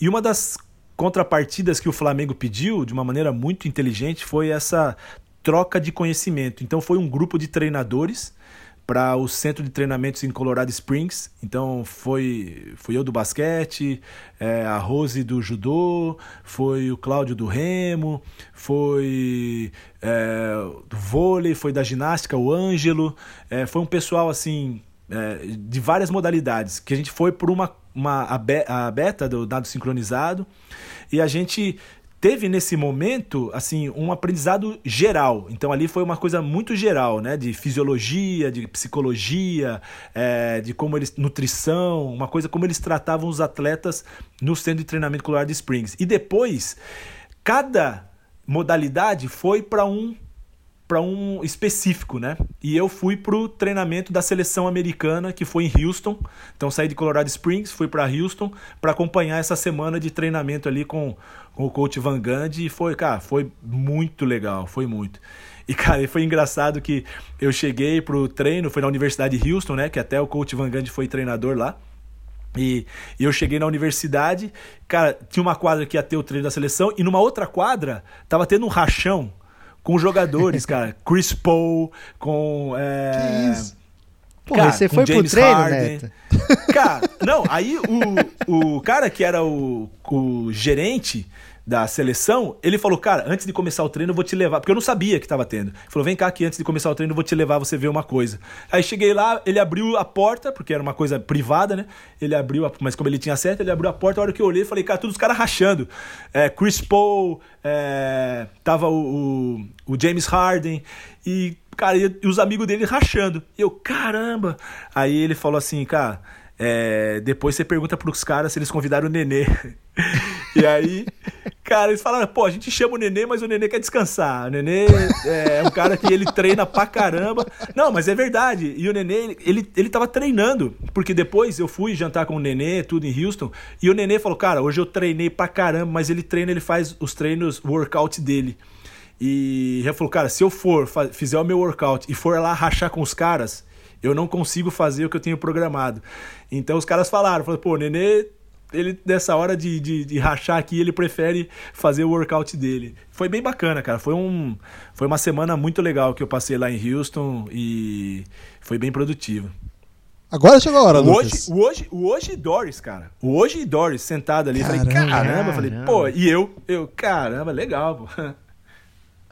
E uma das contrapartidas que o Flamengo pediu, de uma maneira muito inteligente, foi essa troca de conhecimento. Então foi um grupo de treinadores para o centro de treinamentos em Colorado Springs. Então foi, foi eu do basquete, é, a Rose do judô, foi o Cláudio do remo, foi é, do vôlei, foi da ginástica o Ângelo. É, foi um pessoal assim é, de várias modalidades que a gente foi por uma, uma a beta do dado sincronizado e a gente teve nesse momento, assim, um aprendizado geral. Então ali foi uma coisa muito geral, né? De fisiologia, de psicologia, é, de como eles. nutrição, uma coisa como eles tratavam os atletas no centro de treinamento Colorado Springs. E depois, cada modalidade foi para um para um específico, né? E eu fui pro treinamento da seleção americana que foi em Houston. Então saí de Colorado Springs, fui para Houston para acompanhar essa semana de treinamento ali com, com o coach Van Gundy e foi, cara, foi muito legal, foi muito. E *laughs* cara, foi engraçado que eu cheguei pro treino, foi na Universidade de Houston, né, que até o coach Van Gundy foi treinador lá. E, e, eu cheguei na universidade, cara, tinha uma quadra que ia ter o treino da seleção, e numa outra quadra tava tendo um rachão com jogadores, cara. *laughs* Chris Paul, com. É... Que isso? Pô, cara, você foi James pro treino, Harden. Neto? Cara, não, aí o, o cara que era o, o gerente da seleção, ele falou, cara, antes de começar o treino eu vou te levar, porque eu não sabia que estava tendo. Ele falou, vem cá aqui antes de começar o treino eu vou te levar, você ver uma coisa. Aí cheguei lá, ele abriu a porta, porque era uma coisa privada, né? Ele abriu, a, mas como ele tinha certo, ele abriu a porta, a hora que eu olhei, falei, cara, todos os caras rachando. É, Chris Paul, é, tava o, o, o James Harden, e, cara, e, os amigos dele rachando. E eu, caramba! Aí ele falou assim, cara é, depois você pergunta pros caras se eles convidaram o Nenê. *laughs* e aí, cara, eles falaram, pô, a gente chama o Nenê, mas o Nenê quer descansar. O Nenê é um cara que ele treina pra caramba. Não, mas é verdade. E o Nenê, ele, ele tava treinando. Porque depois eu fui jantar com o Nenê, tudo em Houston. E o Nenê falou, cara, hoje eu treinei pra caramba, mas ele treina, ele faz os treinos, o workout dele. E ele falou, cara, se eu for, fizer o meu workout e for lá rachar com os caras eu não consigo fazer o que eu tenho programado. Então os caras falaram, falaram, pô, o Nenê, ele nessa hora de, de, de, rachar aqui, ele prefere fazer o workout dele. Foi bem bacana, cara. Foi, um, foi uma semana muito legal que eu passei lá em Houston e foi bem produtivo. Agora chegou a hora, o Lucas. Hoje, o hoje, o hoje Doris, cara. O hoje Doris sentado ali. Caramba, falei, caramba. Falei, pô, e eu? Eu, caramba, legal, pô. *laughs*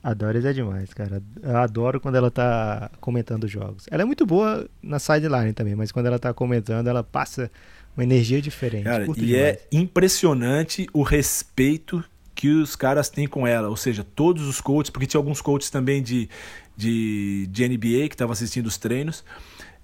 A Doris é demais, cara. Eu adoro quando ela tá comentando jogos. Ela é muito boa na sideline também, mas quando ela tá comentando, ela passa uma energia diferente. Cara, e demais. é impressionante o respeito que os caras têm com ela. Ou seja, todos os coaches, porque tinha alguns coaches também de, de, de NBA que estavam assistindo os treinos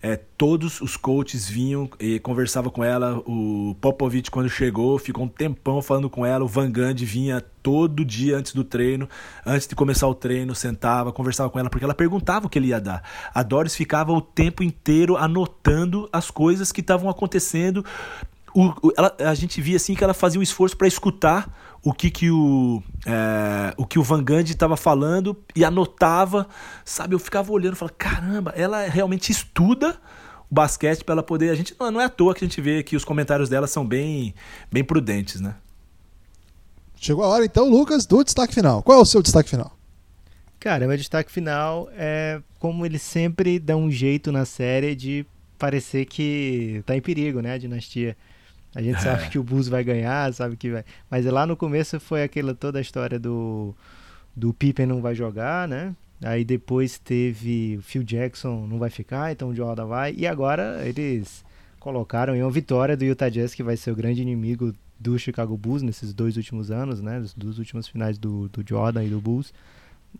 é, todos os coaches vinham e conversavam com ela. O Popovich, quando chegou, ficou um tempão falando com ela. O Van Gundy vinha todo dia antes do treino, antes de começar o treino, sentava, conversava com ela, porque ela perguntava o que ele ia dar. A Doris ficava o tempo inteiro anotando as coisas que estavam acontecendo. O, ela, a gente via assim que ela fazia um esforço para escutar o que, que o, é, o que o Van Gundy estava falando e anotava, sabe? Eu ficava olhando, falava, caramba, ela realmente estuda o basquete para ela poder. A gente não, não é à toa que a gente vê que os comentários dela são bem, bem prudentes, né? Chegou a hora então, Lucas, do destaque final. Qual é o seu destaque final? Cara, meu destaque final é como ele sempre dá um jeito na série de parecer que tá em perigo, né, a dinastia. A gente sabe é. que o Bulls vai ganhar, sabe que vai. Mas lá no começo foi aquela toda a história do do Pippen não vai jogar, né? Aí depois teve o Phil Jackson não vai ficar, então o Jordan vai. E agora eles colocaram em uma vitória do Utah Jazz, que vai ser o grande inimigo do Chicago Bulls nesses dois últimos anos, né? Dos, dos últimos finais do, do Jordan e do Bulls.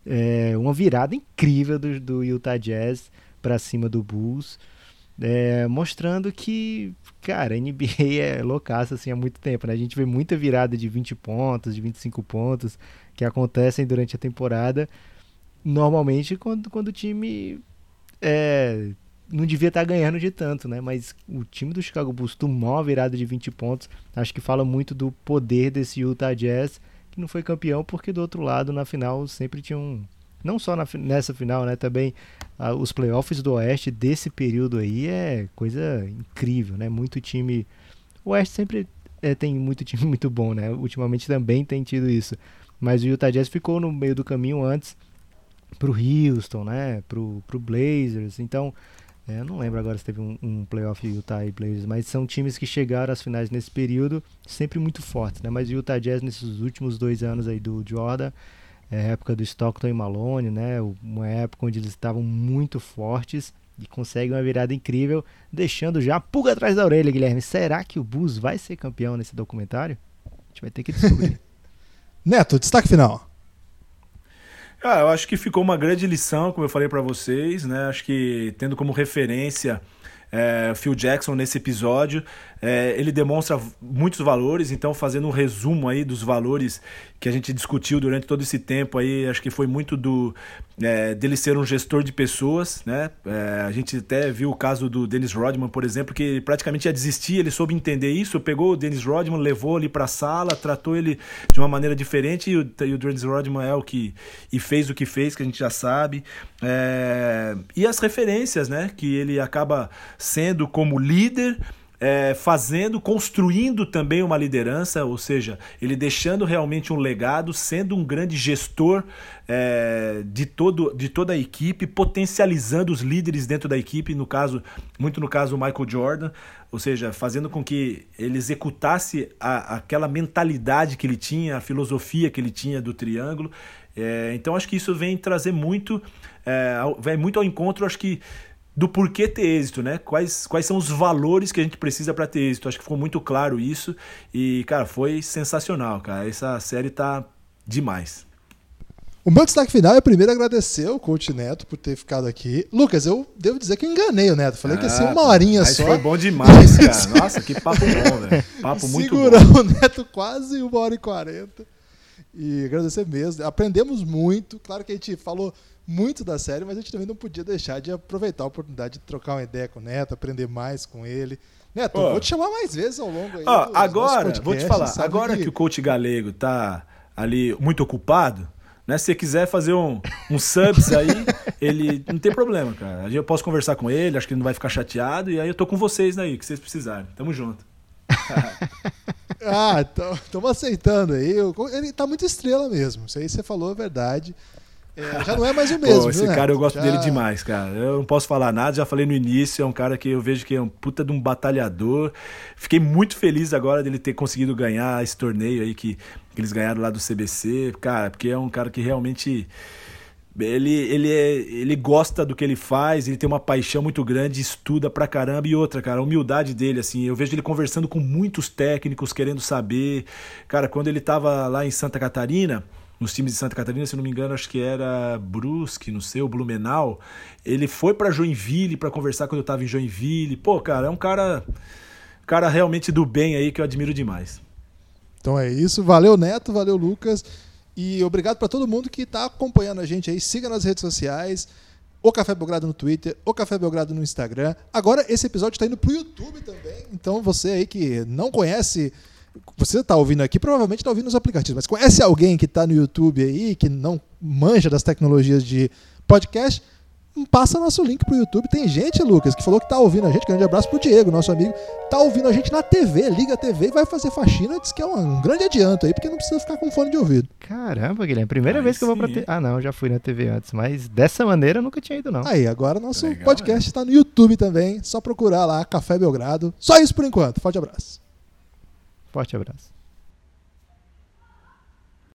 É, uma virada incrível do, do Utah Jazz para cima do Bulls. É, mostrando que, cara, a NBA *laughs* é loucaça assim há muito tempo, né? A gente vê muita virada de 20 pontos, de 25 pontos que acontecem durante a temporada, normalmente quando, quando o time é, não devia estar ganhando de tanto, né? Mas o time do Chicago Bulls tomou uma virada de 20 pontos, acho que fala muito do poder desse Utah Jazz, que não foi campeão porque do outro lado, na final, sempre tinha um não só na, nessa final, né? Também ah, os playoffs do Oeste desse período aí é coisa incrível, né? Muito time. O Oeste sempre é, tem muito time *laughs* muito bom, né? Ultimamente também tem tido isso. Mas o Utah Jazz ficou no meio do caminho antes pro Houston, né? Pro, pro Blazers. Então, é, não lembro agora se teve um, um playoff Utah e Blazers, mas são times que chegaram às finais nesse período sempre muito fortes, né? Mas o Utah Jazz nesses últimos dois anos aí do Jordan é, época do Stockton e Malone, né? Uma época onde eles estavam muito fortes e conseguem uma virada incrível, deixando já a pulga atrás da orelha, Guilherme. Será que o Bulls vai ser campeão nesse documentário? A gente vai ter que descobrir. *laughs* Neto, destaque final. Ah, eu acho que ficou uma grande lição, como eu falei para vocês, né? Acho que tendo como referência é, Phil Jackson nesse episódio. É, ele demonstra muitos valores, então fazendo um resumo aí dos valores que a gente discutiu durante todo esse tempo aí, acho que foi muito do é, dele ser um gestor de pessoas, né? É, a gente até viu o caso do Dennis Rodman, por exemplo, que praticamente ia desistir, ele soube entender isso, pegou o Dennis Rodman, levou ele para a sala, tratou ele de uma maneira diferente e o, e o Dennis Rodman é o que e fez o que fez, que a gente já sabe. É, e as referências, né? Que ele acaba sendo como líder é, fazendo, construindo também uma liderança, ou seja, ele deixando realmente um legado, sendo um grande gestor é, de, todo, de toda a equipe, potencializando os líderes dentro da equipe, no caso, muito no caso o Michael Jordan, ou seja, fazendo com que ele executasse a, aquela mentalidade que ele tinha, a filosofia que ele tinha do triângulo. É, então acho que isso vem trazer muito, é, vem muito ao encontro, acho que do porquê ter êxito, né? Quais, quais são os valores que a gente precisa para ter êxito. Acho que ficou muito claro isso e, cara, foi sensacional, cara. Essa série tá demais. O meu destaque final é primeiro agradecer o coach Neto por ter ficado aqui. Lucas, eu devo dizer que eu enganei o Neto. Falei ah, que ia ser uma ah, horinha só. Foi bom demais, cara. *laughs* Nossa, que papo bom, velho. Papo muito Segurou bom. o Neto quase uma hora e quarenta. E agradecer mesmo. Aprendemos muito. Claro que a gente falou muito da série, mas a gente também não podia deixar de aproveitar a oportunidade de trocar uma ideia com o Neto, aprender mais com ele. Neto, vou te chamar mais vezes ao longo aí. Ó, agora, vou te falar, agora que... que o coach galego tá ali muito ocupado, né? Se você quiser fazer um, um subs aí, *laughs* ele não tem problema, cara. Eu posso conversar com ele, acho que ele não vai ficar chateado, e aí eu tô com vocês aí, que vocês precisarem. Tamo junto. *laughs* ah, estamos aceitando aí. Ele tá muito estrela mesmo. Isso aí você falou a verdade. É, já não é mais o mesmo. Pô, esse viu, cara né? eu gosto já... dele demais, cara. Eu não posso falar nada, já falei no início, é um cara que eu vejo que é um puta de um batalhador. Fiquei muito feliz agora dele ter conseguido ganhar esse torneio aí que, que eles ganharam lá do CBC, cara, porque é um cara que realmente ele, ele, é, ele gosta do que ele faz, ele tem uma paixão muito grande, estuda pra caramba. E outra, cara, a humildade dele, assim, eu vejo ele conversando com muitos técnicos, querendo saber. Cara, quando ele tava lá em Santa Catarina, nos times de Santa Catarina, se não me engano, acho que era Brusque, não sei, o Blumenau. Ele foi para Joinville para conversar quando eu tava em Joinville. Pô, cara, é um cara cara realmente do bem aí que eu admiro demais. Então é isso. Valeu, Neto, valeu, Lucas. E obrigado para todo mundo que está acompanhando a gente aí. Siga nas redes sociais. O Café Belgrado no Twitter, o Café Belgrado no Instagram. Agora esse episódio está indo pro YouTube também. Então você aí que não conhece você está ouvindo aqui, provavelmente está ouvindo nos aplicativos, mas conhece alguém que está no YouTube aí, que não manja das tecnologias de podcast? Passa nosso link pro YouTube. Tem gente, Lucas, que falou que tá ouvindo a gente. Grande abraço pro Diego, nosso amigo. Tá ouvindo a gente na TV, liga a TV e vai fazer faxina. Diz que é um, grande adianto aí, porque não precisa ficar com fone de ouvido. Caramba, Guilherme. Primeira vez que sim. eu vou pra TV. Ah, não, já fui na TV antes, mas dessa maneira eu nunca tinha ido, não. Aí, agora nosso Legal, podcast está no YouTube também. Só procurar lá, Café Belgrado. Só isso por enquanto. Forte abraço. Forte abraço.